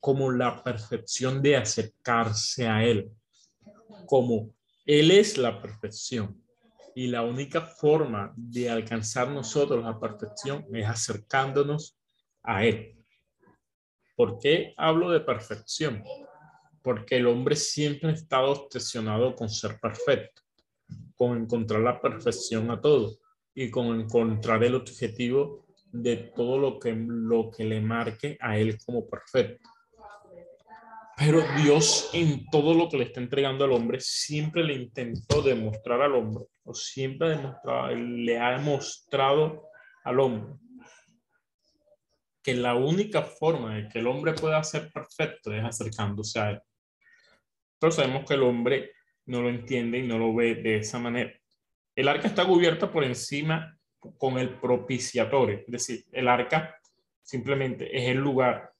Speaker 2: como la perfección de acercarse a Él, como Él es la perfección. Y la única forma de alcanzar nosotros la perfección es acercándonos a Él. ¿Por qué hablo de perfección? Porque el hombre siempre ha estado obsesionado con ser perfecto, con encontrar la perfección a todo y con encontrar el objetivo de todo lo que, lo que le marque a él como perfecto. Pero Dios en todo lo que le está entregando al hombre siempre le intentó demostrar al hombre, o siempre le ha demostrado al hombre que la única forma de que el hombre pueda ser perfecto es acercándose a él. Pero sabemos que el hombre no lo entiende y no lo ve de esa manera. El arca está cubierta por encima con el propiciatorio, es decir, el arca simplemente es el lugar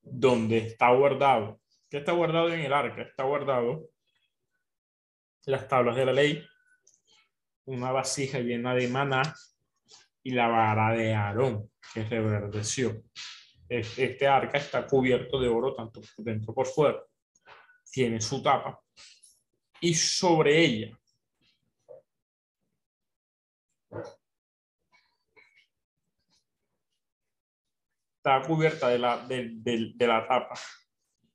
Speaker 2: donde está guardado. ¿Qué está guardado en el arca? Está guardado las tablas de la ley, una vasija llena de maná y la vara de Aarón, que reverdeció. Este arca está cubierto de oro tanto por dentro como por fuera. Tiene su tapa. Y sobre ella está cubierta de la, de, la tapa,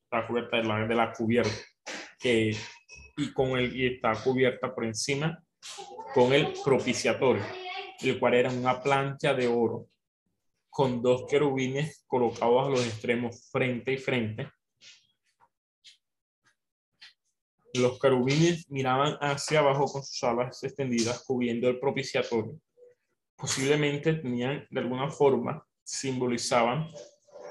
Speaker 2: está cubierta de la, de la cubierta, que, y, con el, y está cubierta por encima con el propiciatorio, el cual era una plancha de oro con dos querubines colocados a los extremos frente y frente. Los querubines miraban hacia abajo con sus alas extendidas, cubriendo el propiciatorio. Posiblemente tenían de alguna forma simbolizaban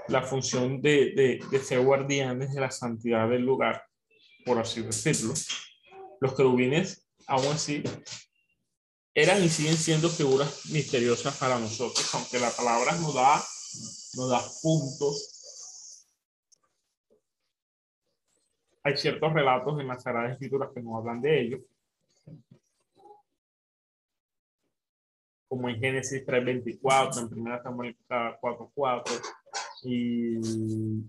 Speaker 2: la función de, de, de, ser guardianes de la santidad del lugar, por así decirlo. Los querubines, aún así, eran y siguen siendo figuras misteriosas para nosotros, aunque la palabra nos da, nos da puntos. Hay ciertos relatos en las Sagradas Escrituras que nos hablan de ellos, como en Génesis 3.24, en Primera Samuel 4.4, y,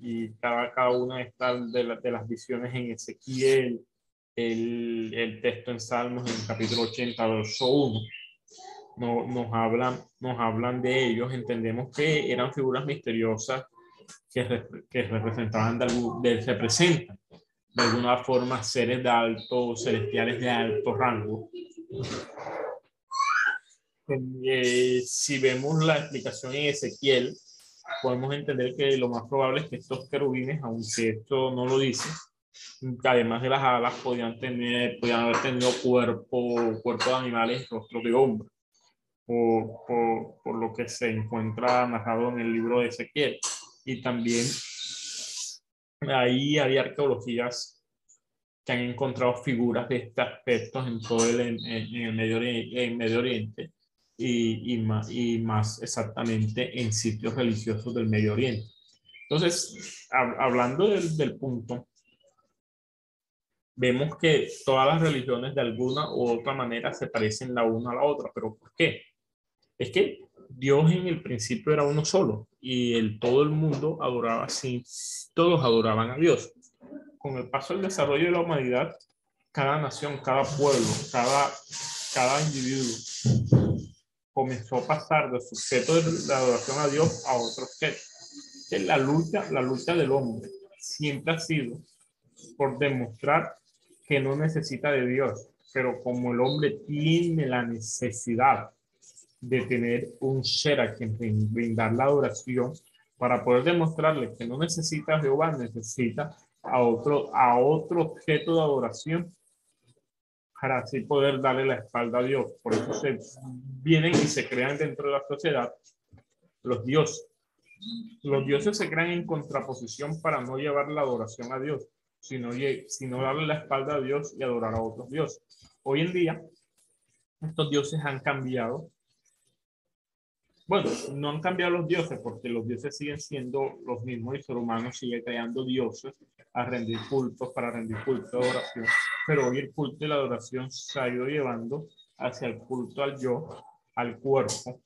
Speaker 2: y cada, cada una de, estas, de, la, de las visiones en Ezequiel, el, el, texto en Salmos en capítulo 80, verso 1. No, nos, hablan, nos hablan de ellos, entendemos que eran figuras misteriosas que, que representaban, de, algún, de, de alguna forma seres de alto, celestiales de alto rango, eh, si vemos la explicación en Ezequiel, podemos entender que lo más probable es que estos querubines, aunque esto no lo dice, además de las alas, podían, tener, podían haber tenido cuerpo, cuerpo de animales, rostro de hombre, por, por, por lo que se encuentra narrado en el libro de Ezequiel. Y también ahí hay arqueologías que han encontrado figuras de este aspecto en todo el, en, en el Medio Oriente, en Medio Oriente y, y, más, y más exactamente en sitios religiosos del Medio Oriente. Entonces, hab- hablando del, del punto, vemos que todas las religiones de alguna u otra manera se parecen la una a la otra, pero ¿por qué? Es que Dios en el principio era uno solo y el, todo el mundo adoraba todos adoraban a Dios. Con el paso del desarrollo de la humanidad, cada nación, cada pueblo, cada, cada individuo comenzó a pasar de su objeto de adoración a Dios a otro objeto. La lucha, la lucha del hombre siempre ha sido por demostrar que no necesita de Dios, pero como el hombre tiene la necesidad de tener un ser a quien brin- brindar la adoración, para poder demostrarle que no necesita a Jehová, necesita a otro, a otro objeto de adoración para así poder darle la espalda a Dios. Por eso se vienen y se crean dentro de la sociedad los dioses. Los dioses se crean en contraposición para no llevar la adoración a Dios, sino, sino darle la espalda a Dios y adorar a otros dioses. Hoy en día, estos dioses han cambiado. Bueno, no han cambiado los dioses porque los dioses siguen siendo los mismos y el ser humano sigue creando dioses a rendir cultos para rendir culto de adoración. Pero hoy el culto y la adoración se ha ido llevando hacia el culto al yo, al cuerpo,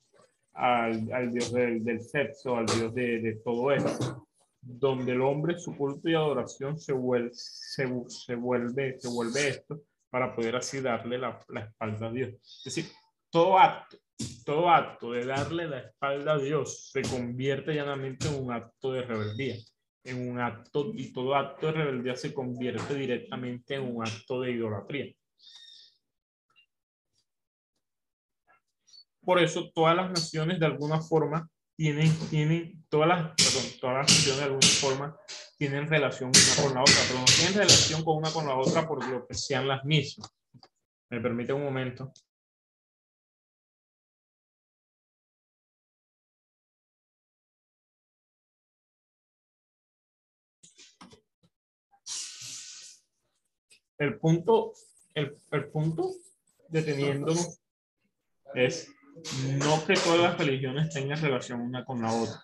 Speaker 2: al, al dios del, del sexo, al dios de, de todo esto, donde el hombre, su culto y adoración se vuelve, se, se vuelve, se vuelve esto para poder así darle la, la espalda a Dios. Es decir, todo acto, todo acto de darle la espalda a Dios se convierte llanamente en un acto de rebeldía, en un acto, y todo acto de rebeldía se convierte directamente en un acto de idolatría. Por eso todas las naciones de alguna forma tienen, tienen todas las, todas las naciones de alguna forma tienen relación una con la otra, pero no tienen relación con una con la otra por lo que sean las mismas. ¿Me permite un momento? El punto, el, el punto deteniéndonos es no que todas las religiones tengan relación una con la otra,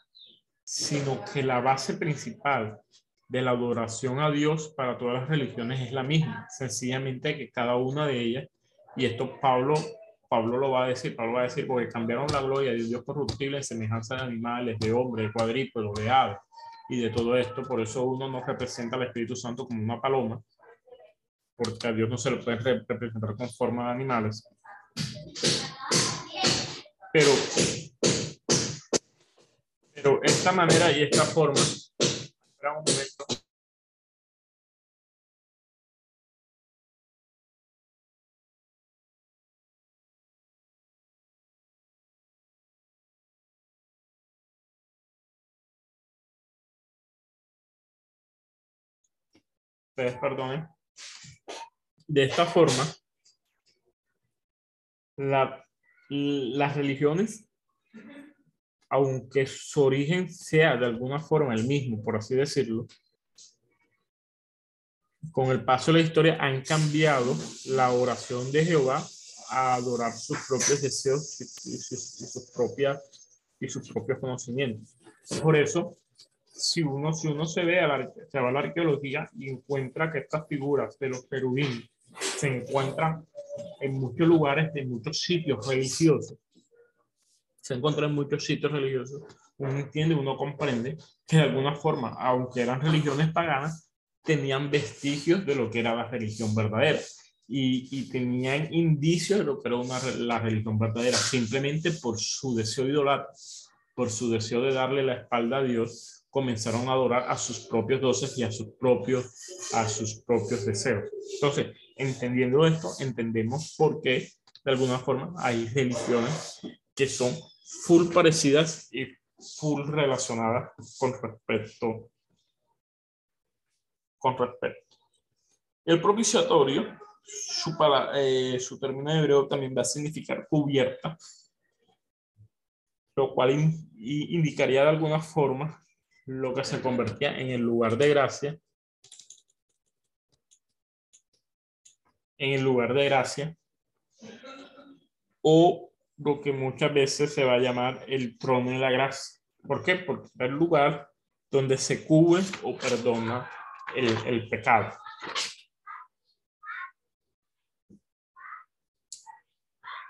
Speaker 2: sino que la base principal de la adoración a Dios para todas las religiones es la misma, sencillamente que cada una de ellas, y esto Pablo, Pablo lo va a decir, Pablo va a decir, porque cambiaron la gloria de Dios corruptible en semejanza de animales, de hombres, de cuadrípedos, de aves, y de todo esto, por eso uno no representa al Espíritu Santo como una paloma, porque a Dios no se lo puede re- representar con forma de animales. Pero, pero esta manera y esta forma, espera. De esta forma, la- las religiones, aunque su origen sea de alguna forma el mismo, por así decirlo, con el paso de la historia han cambiado la oración de Jehová a adorar sus propios deseos y, y sus, y sus propias y sus propios conocimientos. Por eso, si uno, si uno se ve a la, se va a la arqueología y encuentra que estas figuras de los querubines se encuentran en muchos lugares, en muchos sitios religiosos, se encuentran en muchos sitios religiosos, uno entiende, uno comprende que de alguna forma, aunque eran religiones paganas, tenían vestigios de lo que era la religión verdadera. Y, y tenían indicios de lo que era una, la religión verdadera, simplemente por su deseo idolatra, por su deseo de darle la espalda a Dios, comenzaron a adorar a sus propios dioses y a sus propios, a sus propios deseos. Entonces, entendiendo esto, entendemos por qué de alguna forma hay religiones que son full parecidas y full relacionadas con respecto con respecto. El propiciatorio, su, pala- eh, su término hebreo también va a significar cubierta, lo cual in- indicaría de alguna forma lo que se convertía en el lugar de gracia en el lugar de gracia o lo que muchas veces se va a llamar el trono de la gracia. ¿Por qué? Porque es el lugar donde se cubre o perdona el, pecado.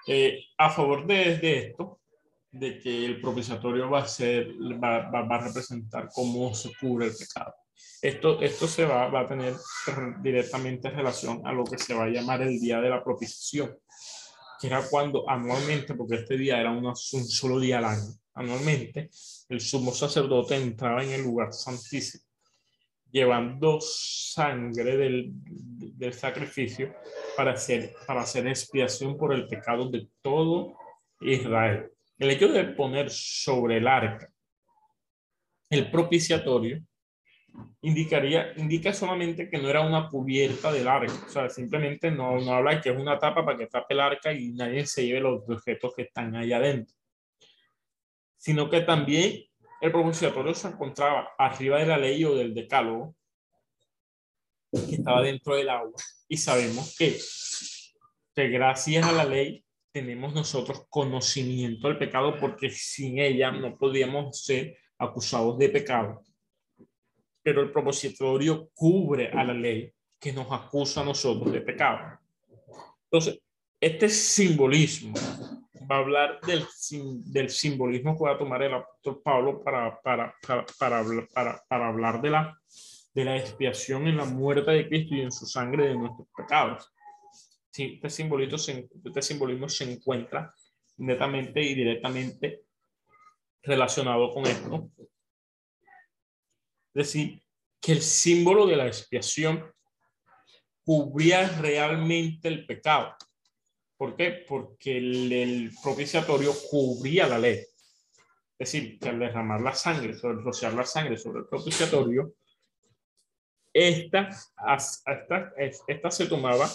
Speaker 2: Eh, a favor de, esto, de que el propiciatorio va a ser, va, va, a representar cómo se cubre el pecado. Esto, esto se va, va a tener directamente relación a lo que se va a llamar el día de la propiciación, que era cuando anualmente, porque este día era un solo día al año, anualmente, el sumo sacerdote entraba en el lugar santísimo, llevando sangre del, del sacrificio para hacer, para hacer expiación por el pecado de todo Israel. El hecho de poner sobre el arca el propiciatorio indicaría, indica solamente que no era una cubierta del arca, o sea, simplemente no, no habla de que es una tapa para que tape el arca y nadie se lleve los objetos que están ahí adentro, sino que también el propiciatorio se encontraba arriba de la ley o del decálogo, que estaba dentro del agua, y sabemos que, que gracias a la ley tenemos nosotros conocimiento del pecado porque sin ella no podíamos ser acusados de pecado pero el propositorio cubre a la ley que nos acusa a nosotros de pecado. Entonces, este simbolismo va a hablar del, del simbolismo que va a tomar el apóstol Pablo para, para, para, para, hablar de la, de la expiación en la muerte de Cristo y en su sangre de nuestros pecados. Sí, este, simbolismo se, este simbolismo se encuentra netamente y directamente relacionado con esto. Es decir, que el símbolo de la expiación cubría realmente el pecado. ¿Por qué? Porque el, propiciatorio cubría la ley. Es decir, que al derramar la sangre, sobre rociar la sangre sobre el propiciatorio, esta, esta, esta se tomaba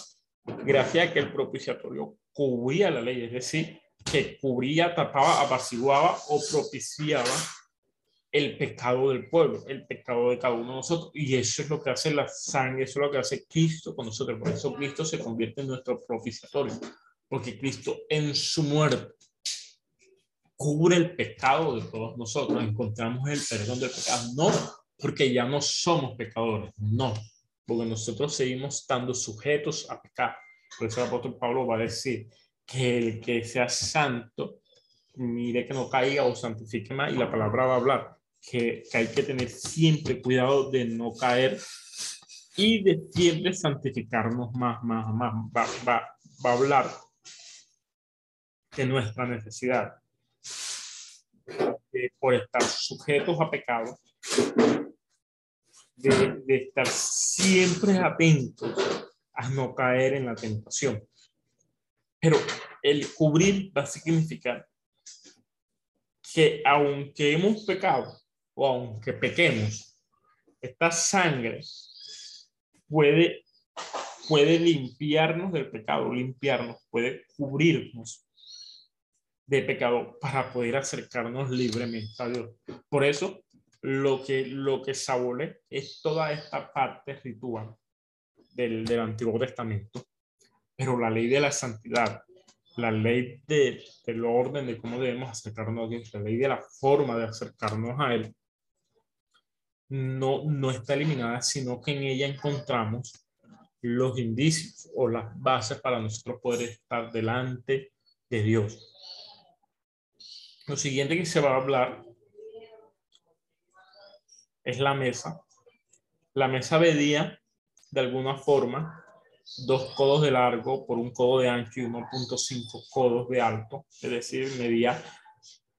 Speaker 2: gracias a que el propiciatorio cubría la ley, es decir, que cubría, tapaba, apaciguaba o propiciaba el pecado del pueblo, el pecado de cada uno de nosotros. Y eso es lo que hace la sangre, eso es lo que hace Cristo con nosotros. Por eso Cristo se convierte en nuestro propiciatorio, porque Cristo en su muerte cubre el pecado de todos nosotros. Encontramos el perdón del pecado, no porque ya no somos pecadores, no, porque nosotros seguimos estando sujetos a pecar. Por eso el apóstol Pablo va a decir que el que sea santo, mire que no caiga o santifique más, y la palabra va a hablar que, que, hay que tener siempre cuidado de no caer y de siempre santificarnos más, más, más. Va, va, va a hablar de nuestra necesidad de, por estar sujetos a pecado, de, de estar siempre atentos a no caer en la tentación. Pero el cubrir va a significar que aunque hemos pecado, o aunque pequemos, esta sangre puede, puede limpiarnos del pecado, limpiarnos, puede cubrirnos de pecado para poder acercarnos libremente a Dios. Por eso, lo que, lo que sabole es toda esta parte ritual del, del Antiguo Testamento, pero la ley de la santidad, la ley de, del orden de cómo debemos acercarnos a Dios, la ley de la forma de acercarnos a Él, no, no está eliminada, sino que en ella encontramos los indicios o las bases para nosotros poder estar delante de Dios. Lo siguiente que se va a hablar es la mesa. La mesa medía de alguna forma dos codos de largo por un codo de ancho y 1.5 codos de alto, es decir, medía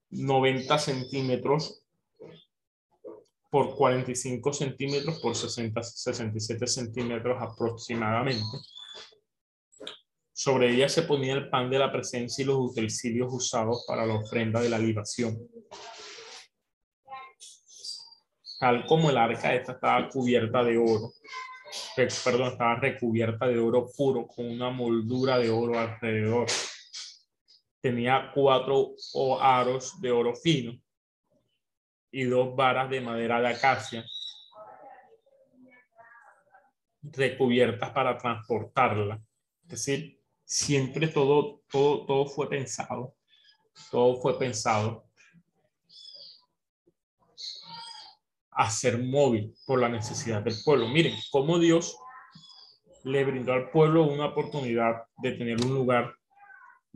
Speaker 2: 90 centímetros por 45 centímetros por 60, 67 centímetros aproximadamente. Sobre ella se ponía el pan de la presencia y los utensilios usados para la ofrenda de la libación. Tal como el arca, esta estaba cubierta de oro, perdón, estaba recubierta de oro puro con una moldura de oro alrededor. Tenía cuatro aros de oro fino y dos varas de madera de acacia recubiertas para transportarla. Es decir, siempre todo, todo, todo fue pensado, todo fue pensado a ser móvil por la necesidad del pueblo. Miren cómo Dios le brindó al pueblo una oportunidad de tener un lugar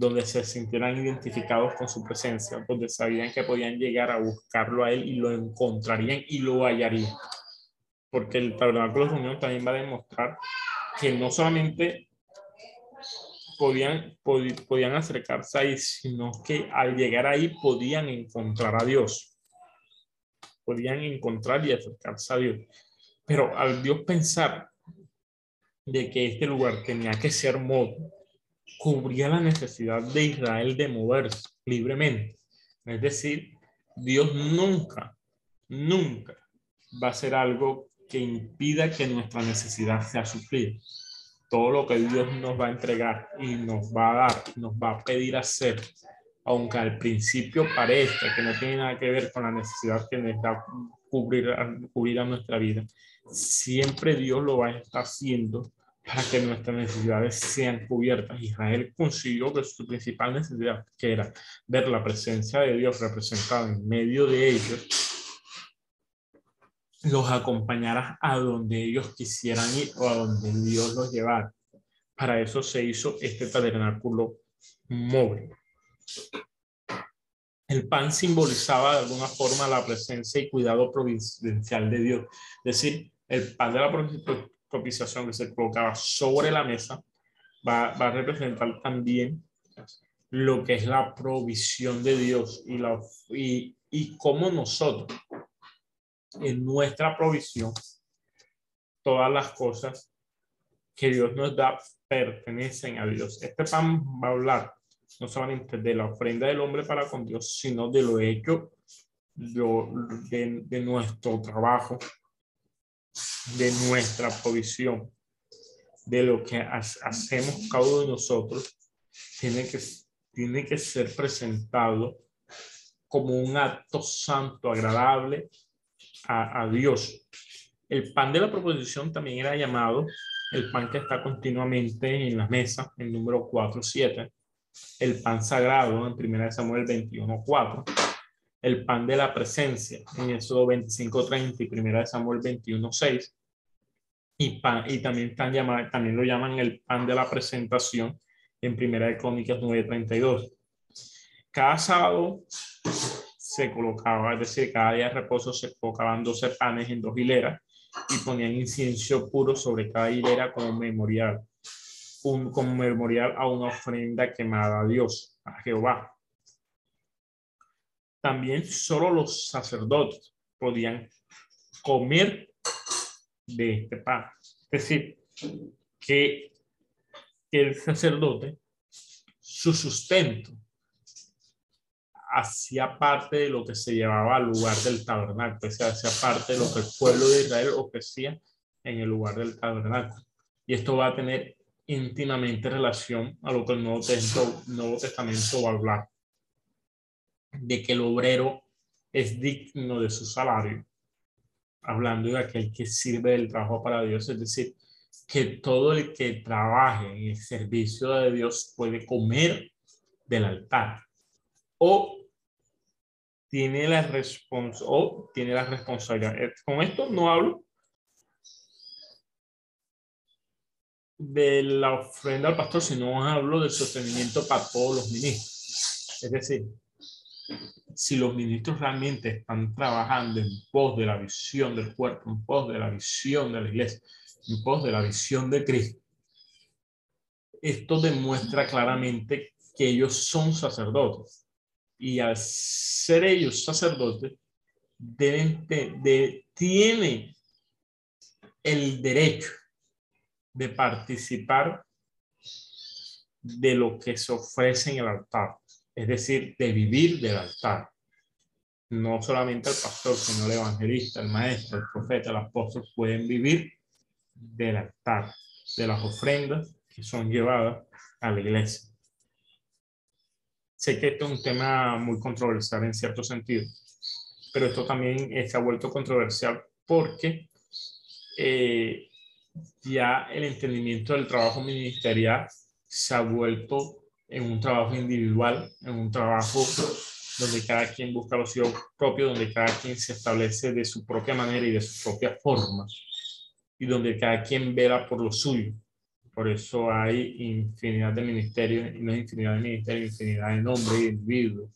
Speaker 2: donde se sintieran identificados con su presencia, donde sabían que podían llegar a buscarlo a él y lo encontrarían y lo hallarían. Porque el tabernáculo de reunión también va a demostrar que no solamente podían, podían acercarse ahí, sino que al llegar ahí podían encontrar a Dios. Podían encontrar y acercarse a Dios. Pero al Dios pensar de que este lugar tenía que ser modo, cubría la necesidad de Israel de moverse libremente. Es decir, Dios nunca, nunca va a hacer algo que impida que nuestra necesidad sea suplida. Todo lo que Dios nos va a entregar y nos va a dar, nos va a pedir hacer, aunque al principio parezca que no tiene nada que ver con la necesidad que da cubrir, cubrir a nuestra vida, siempre Dios lo va a estar haciendo para que nuestras necesidades sean cubiertas. Israel consiguió que su principal necesidad, que era ver la presencia de Dios representada en medio de ellos, los acompañara a donde ellos quisieran ir o a donde Dios los llevara. Para eso se hizo este tabernáculo móvil. El pan simbolizaba de alguna forma la presencia y cuidado providencial de Dios. Es decir, el pan de la propiciación que se colocaba sobre la mesa va, va a representar también lo que es la provisión de Dios y, la, y, y cómo nosotros, en nuestra provisión, todas las cosas que Dios nos da pertenecen a Dios. Este pan va a hablar no solamente de la ofrenda del hombre para con Dios, sino de lo hecho de, de nuestro trabajo de nuestra provisión, de lo que hacemos cada de nosotros, tiene que, tiene que ser presentado como un acto santo, agradable a, a Dios. El pan de la proposición también era llamado el pan que está continuamente en la mesa, el número 4-7, el pan sagrado en 1 Samuel 21-4, el pan de la presencia en Éxodo 25:30 y primera de Samuel 21:6 y pan y también están llamados, también lo llaman el pan de la presentación en primera de Crónicas 9:32. Cada sábado se colocaba, es decir, cada día de reposo se colocaban 12 panes en dos hileras y ponían incienso puro sobre cada hilera como memorial, un, como memorial a una ofrenda quemada a Dios, a Jehová. También solo los sacerdotes podían comer de este pan. Es decir, que el sacerdote, su sustento, hacía parte de lo que se llevaba al lugar del tabernáculo, o sea, hacía parte de lo que el pueblo de Israel ofrecía en el lugar del tabernáculo. Y esto va a tener íntimamente relación a lo que el Nuevo Testamento, Nuevo Testamento va a hablar de que el obrero es digno de su salario, hablando de aquel que sirve del trabajo para Dios, es decir, que todo el que trabaje en el servicio de Dios puede comer del altar o tiene la, respons o tiene la responsabilidad. Eh, con esto no hablo de la ofrenda al pastor, sino hablo del sostenimiento para todos los ministros. Es decir, si los ministros realmente están trabajando en pos de la visión del cuerpo, en pos de la visión de la iglesia, en pos de la visión de Cristo, esto demuestra claramente que ellos son sacerdotes. Y al ser ellos sacerdotes, tienen el derecho de participar de lo que se ofrece en el altar es decir, de vivir del altar. No solamente el pastor, sino el evangelista, el maestro, el profeta, el apóstol pueden vivir del altar, de las ofrendas que son llevadas a la iglesia. Sé que esto es un tema muy controversial en cierto sentido, pero esto también se ha vuelto controversial porque eh, ya el entendimiento del trabajo ministerial se ha vuelto en un trabajo individual, en un trabajo donde cada quien busca lo suyo propio, donde cada quien se establece de su propia manera y de su propia forma, y donde cada quien vela por lo suyo. Por eso hay infinidad de ministerios, y no infinidad de ministerios, infinidad de nombres y individuos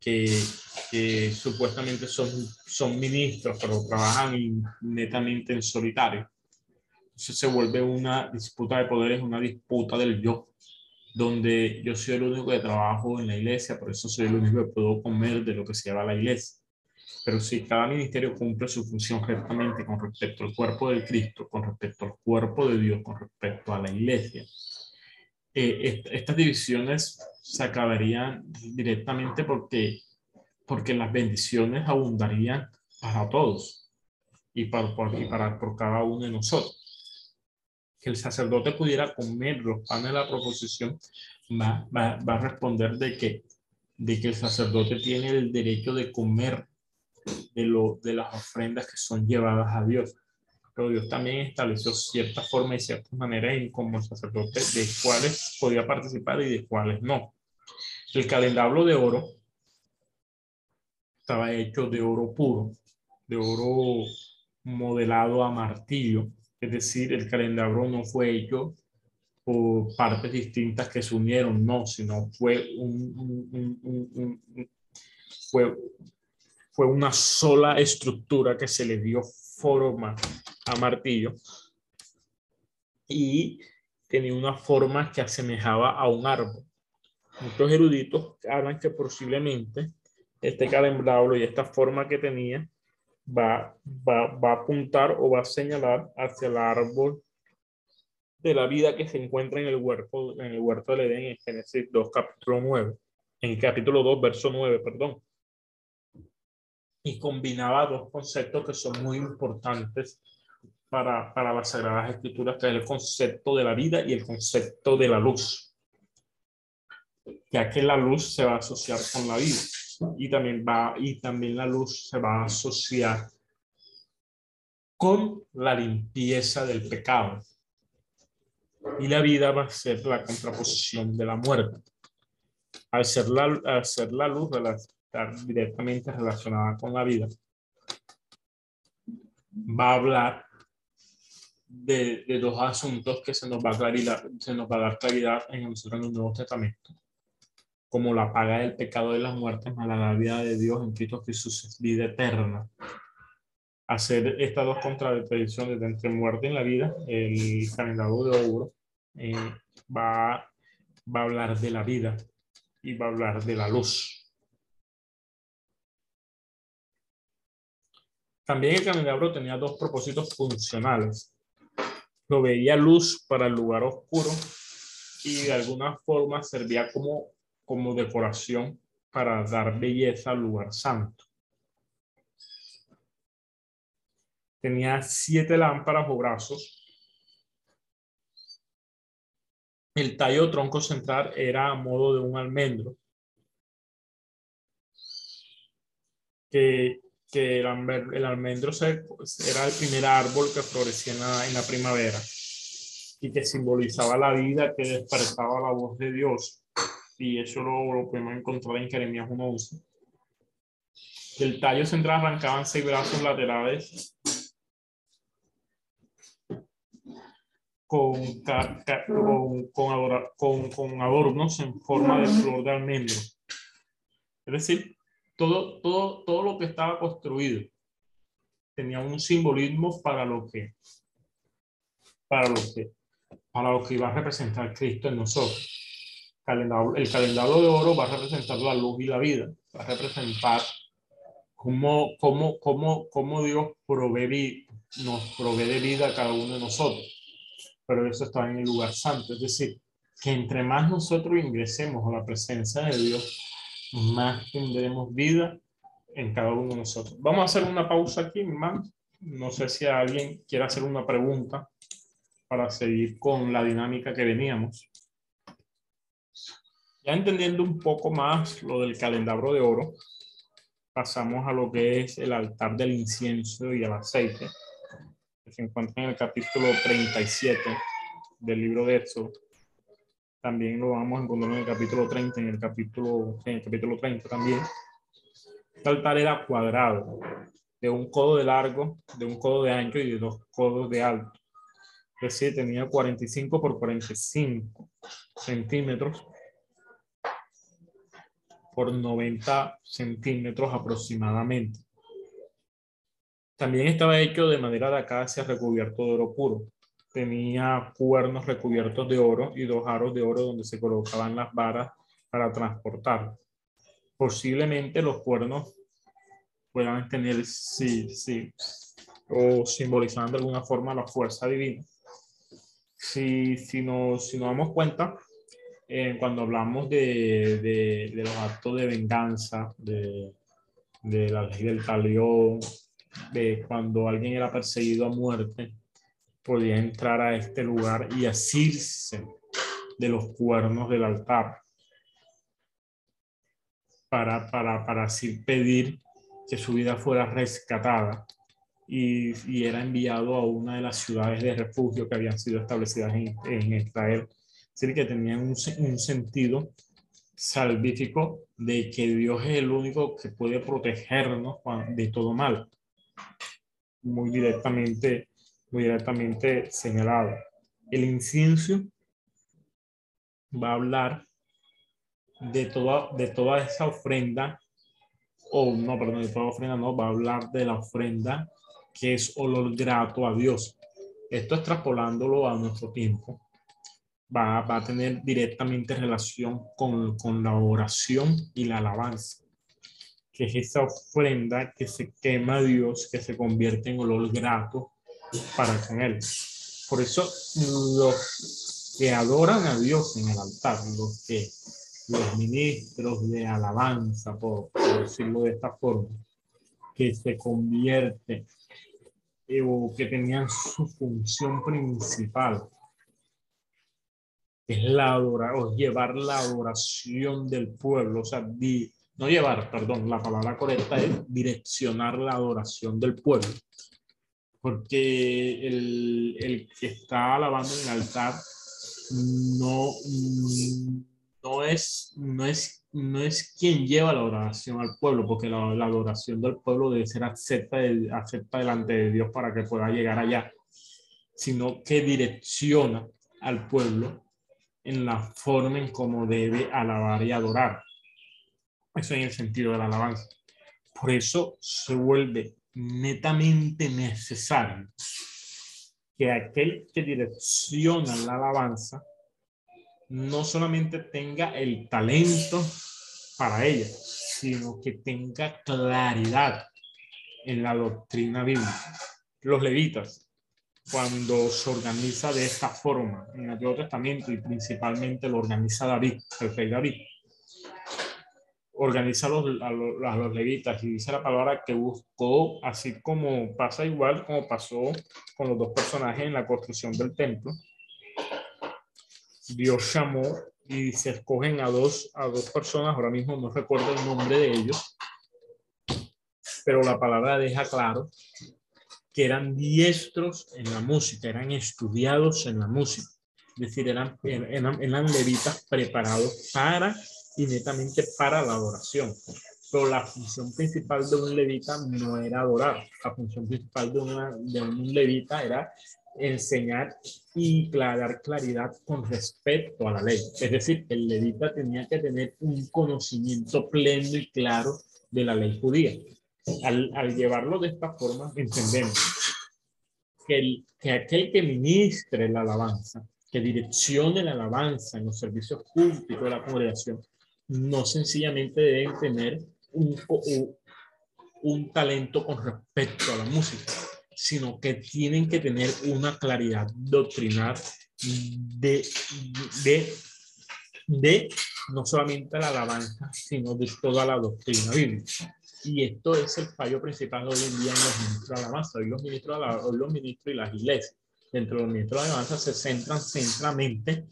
Speaker 2: que, que, supuestamente son, son ministros, pero trabajan netamente en solitario. Entonces se vuelve una disputa de poderes, una disputa del yo donde yo soy el único que trabajo en la iglesia, por eso soy el único que puedo comer de lo que se llama la iglesia. Pero si cada ministerio cumple su función rectamente con respecto al cuerpo del Cristo, con respecto al cuerpo de Dios, con respecto a la iglesia, eh, estas divisiones se acabarían directamente porque, porque las bendiciones abundarían para todos y para, por, y para por cada uno de nosotros que el sacerdote pudiera comer los panes de la proposición, va, va, va, a responder de que, de que el sacerdote tiene el derecho de comer de, lo, de las ofrendas que son llevadas a Dios. Pero Dios también estableció ciertas formas y ciertas maneras en como el sacerdote de cuáles podía participar y de cuáles no. El calendario de oro estaba hecho de oro puro, de oro modelado a martillo, es decir, el calendario no fue hecho por partes distintas que se unieron, no, sino fue, un, fue, fue una sola estructura que se le dio forma a martillo y tenía una forma que asemejaba a un árbol. Muchos eruditos hablan que posiblemente este calendario y esta forma que tenía va, va, va a apuntar o va a señalar hacia el árbol de la vida que se encuentra en el huerto, en el huerto del Edén en Génesis 2, capítulo 9, en el capítulo 2, verso 9, perdón. Y combinaba dos conceptos que son muy importantes para, para las Sagradas Escrituras, que es el concepto de la vida y el concepto de la luz. Ya que la luz se va a asociar con la vida y también va y también la luz se va a asociar con la limpieza del pecado. Y la vida va a ser la contraposición de la muerte. Al ser la, al ser la luz estar directamente relacionada con la vida va a hablar de, de, dos asuntos que se nos va a claridad, se nos va a dar claridad en el, en el Nuevo Testamento como la paga del pecado de las muertes, más la vida de Dios en Cristo Jesús es vida eterna. Hacer estas dos contradicciones entre muerte y la vida, el calendario de oro eh, va, va a hablar de la vida y va a hablar de la luz. También el calendario tenía dos propósitos funcionales. Proveía luz para el lugar oscuro y de alguna forma servía como como decoración para dar belleza al lugar santo. Tenía siete lámparas o brazos. El tallo tronco central era a modo de un almendro. Que, el, almendro era el primer árbol que florecía en la, en la primavera y que simbolizaba la vida que despertaba la voz de Dios y eso lo, podemos encontrar en Jeremías 1.11. Del tallo central arrancaban seis brazos laterales con, con, con, con, adornos en forma de flor de almendro. Es decir, todo, todo, todo lo que estaba construido tenía un simbolismo para lo que, para lo que, para lo que iba a representar Cristo en nosotros el calendario de oro va a representar la luz y la vida, va a representar cómo, cómo, cómo, cómo Dios provee, nos provee de vida a cada uno de nosotros. Pero eso está en el lugar santo, es decir, que entre más nosotros ingresemos a la presencia de Dios, más tendremos vida en cada uno de nosotros. Vamos a hacer una pausa aquí, hermano. No sé si alguien quiere hacer una pregunta para seguir con la dinámica que veníamos. Ya entendiendo un poco más lo del calendario de oro, pasamos a lo que es el altar del incienso y el aceite, que se encuentra en el capítulo 37 del libro de Éxodo. también lo vamos a encontrar en el capítulo 30, en el capítulo, en el capítulo 30 también. Este altar era cuadrado, de un codo de largo, de un codo de ancho y de dos codos de alto. Es decir, tenía 45 por 45 centímetros por 90 centímetros aproximadamente. También estaba hecho de madera de acacia recubierto de oro puro. Tenía cuernos recubiertos de oro y dos aros de oro donde se colocaban las varas para transportar. Posiblemente los cuernos puedan tener, sí, sí, o simbolizando de alguna forma la fuerza divina. Si, si, nos, si nos damos cuenta, eh, cuando hablamos de, de, los actos de venganza, de, de la ley del talión, de cuando alguien era perseguido a muerte, podía entrar a este lugar y asirse de los cuernos del altar para, para, para así pedir que su vida fuera rescatada y, y, era enviado a una de las ciudades de refugio que habían sido establecidas en, en Israel. Es decir, que tenían un, un sentido salvífico de que Dios es el único que puede protegernos de todo mal. Muy directamente, muy directamente señalado. El incienso va a hablar de toda, de toda esa ofrenda, o no, perdón, de toda ofrenda, no, va a hablar de la ofrenda que es olor grato a Dios. Esto extrapolándolo a nuestro tiempo, va, va a tener directamente relación con, con la oración y la alabanza que es esa ofrenda que se quema a Dios, que se convierte en olor grato para con Él. Por eso los que adoran a Dios en el altar, los que los ministros de alabanza, por, por decirlo de esta forma, que se convierten eh, o que tenían su función principal, es la adorar, o llevar la adoración del pueblo, o sea, di, no llevar, perdón, la palabra correcta es direccionar la adoración del pueblo. Porque el, el que está alabando en el altar no, no, es, no, es, no es quien lleva la adoración al pueblo, porque la, la adoración del pueblo debe ser acepta, acepta delante de Dios para que pueda llegar allá, sino que direcciona al pueblo en la forma en cómo debe alabar y adorar. Eso en el sentido de la alabanza. Por eso se vuelve netamente necesario que aquel que direcciona la alabanza no solamente tenga el talento para ella, sino que tenga claridad en la doctrina bíblica. Los levitas, cuando se organiza de esta forma en el Antiguo Testamento y principalmente lo organiza David, el rey David, organiza a los, a, los, a los, levitas y dice la palabra que buscó, así como pasa igual como pasó con los dos personajes en la construcción del templo. Dios llamó y se escogen a dos, a dos personas, ahora mismo no recuerdo el nombre de ellos, pero la palabra deja claro que eran diestros en la música, eran estudiados en la música, es decir, eran, eran, eran levitas preparados para y netamente para la adoración. Pero la función principal de un levita no era adorar, la función principal de, una, de un levita era enseñar y dar claridad con respecto a la ley. Es decir, el levita tenía que tener un conocimiento pleno y claro de la ley judía. Al, al llevarlo de esta forma, entendemos que, el, que aquel que ministre la alabanza, que direccione la alabanza en los servicios públicos de la congregación, no sencillamente deben tener un, un talento con respecto a la música, sino que tienen que tener una claridad doctrinal de, de, de no solamente la alabanza, sino de toda la doctrina bíblica. Y esto es el fallo principal hoy en día en los ministros de alabanza. Hoy los ministros, de hoy los ministros y las iglesias, dentro de los ministros de alabanza, se centran centramente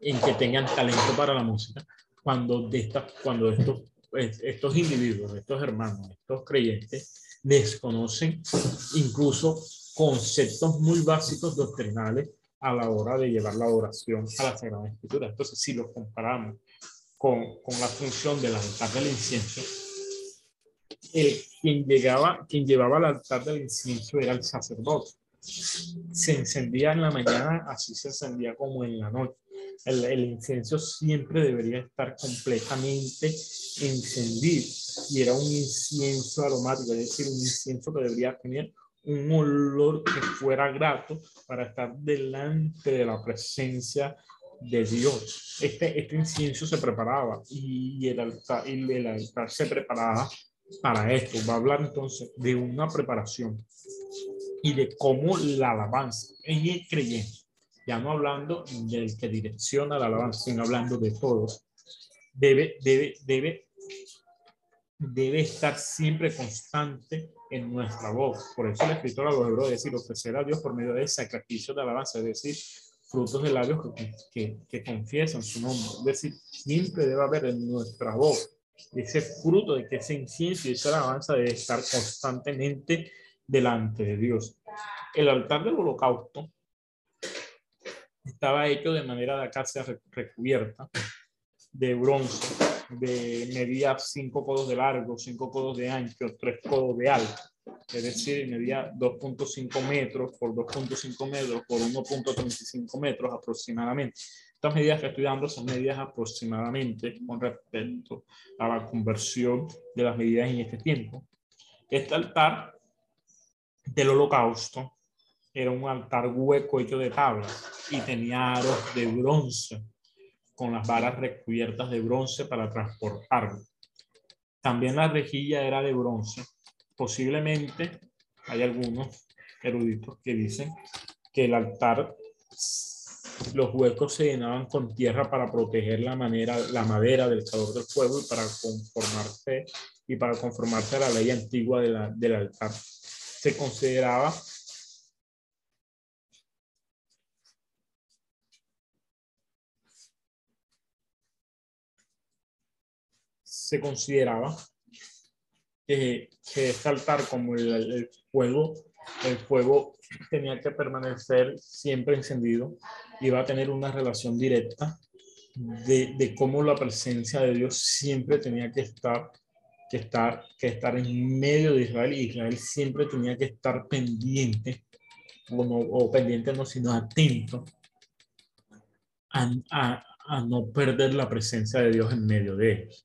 Speaker 2: en que tengan talento para la música, cuando, de esta, cuando estos, pues, estos individuos, estos hermanos, estos creyentes desconocen incluso conceptos muy básicos doctrinales a la hora de llevar la oración a la Sagrada Escritura. Entonces, si lo comparamos con, con la función del altar del incienso, el, quien, llegaba, quien llevaba el altar del incienso era el sacerdote. Se encendía en la mañana, así se encendía como en la noche. El, el, incienso siempre debería estar completamente encendido y era un incienso aromático, es decir, un incienso que debería tener un olor que fuera grato para estar delante de la presencia de Dios. Este, este incienso se preparaba y el, altar, y el altar se preparaba para esto. Va a hablar entonces de una preparación y de cómo la alabanza en el creyente, ya no hablando del que direcciona la alabanza, sino hablando de todos, debe, debe, debe, debe estar siempre constante en nuestra voz. Por eso el escritor a los hebreos decir, ofrecer a Dios por medio de sacrificio de alabanza, es decir, frutos de labios que, que, que confiesan su nombre. Es decir, siempre debe haber en nuestra voz ese fruto de que ese incienso y esa alabanza debe estar constantemente delante de Dios. El altar del holocausto estaba hecho de manera de acacia recubierta, de bronce, de medía 5 codos de largo, 5 codos de ancho, 3 codos de alto. Es decir, medía 2.5 metros por 2.5 metros por 1.35 metros aproximadamente. Estas medidas que estoy dando son medidas aproximadamente con respecto a la conversión de las medidas en este tiempo. Este altar del holocausto era un altar hueco hecho de tablas y tenía aros de bronce con las varas recubiertas de bronce para transportarlo. También la rejilla era de bronce. Posiblemente hay algunos eruditos que dicen que el altar, los huecos se llenaban con tierra para proteger la, manera, la madera del calor del fuego y para conformarse y para conformarse a la ley antigua de la, del altar. Se consideraba se consideraba que, que este altar como el, el, fuego, el fuego tenía que permanecer siempre encendido, iba a tener una relación directa de, cómo la presencia de Dios siempre tenía que estar, que estar, que estar en medio de Israel y Israel siempre tenía que estar pendiente, o, no, o pendiente no, sino atento a, a, no perder la presencia de Dios en medio de ellos.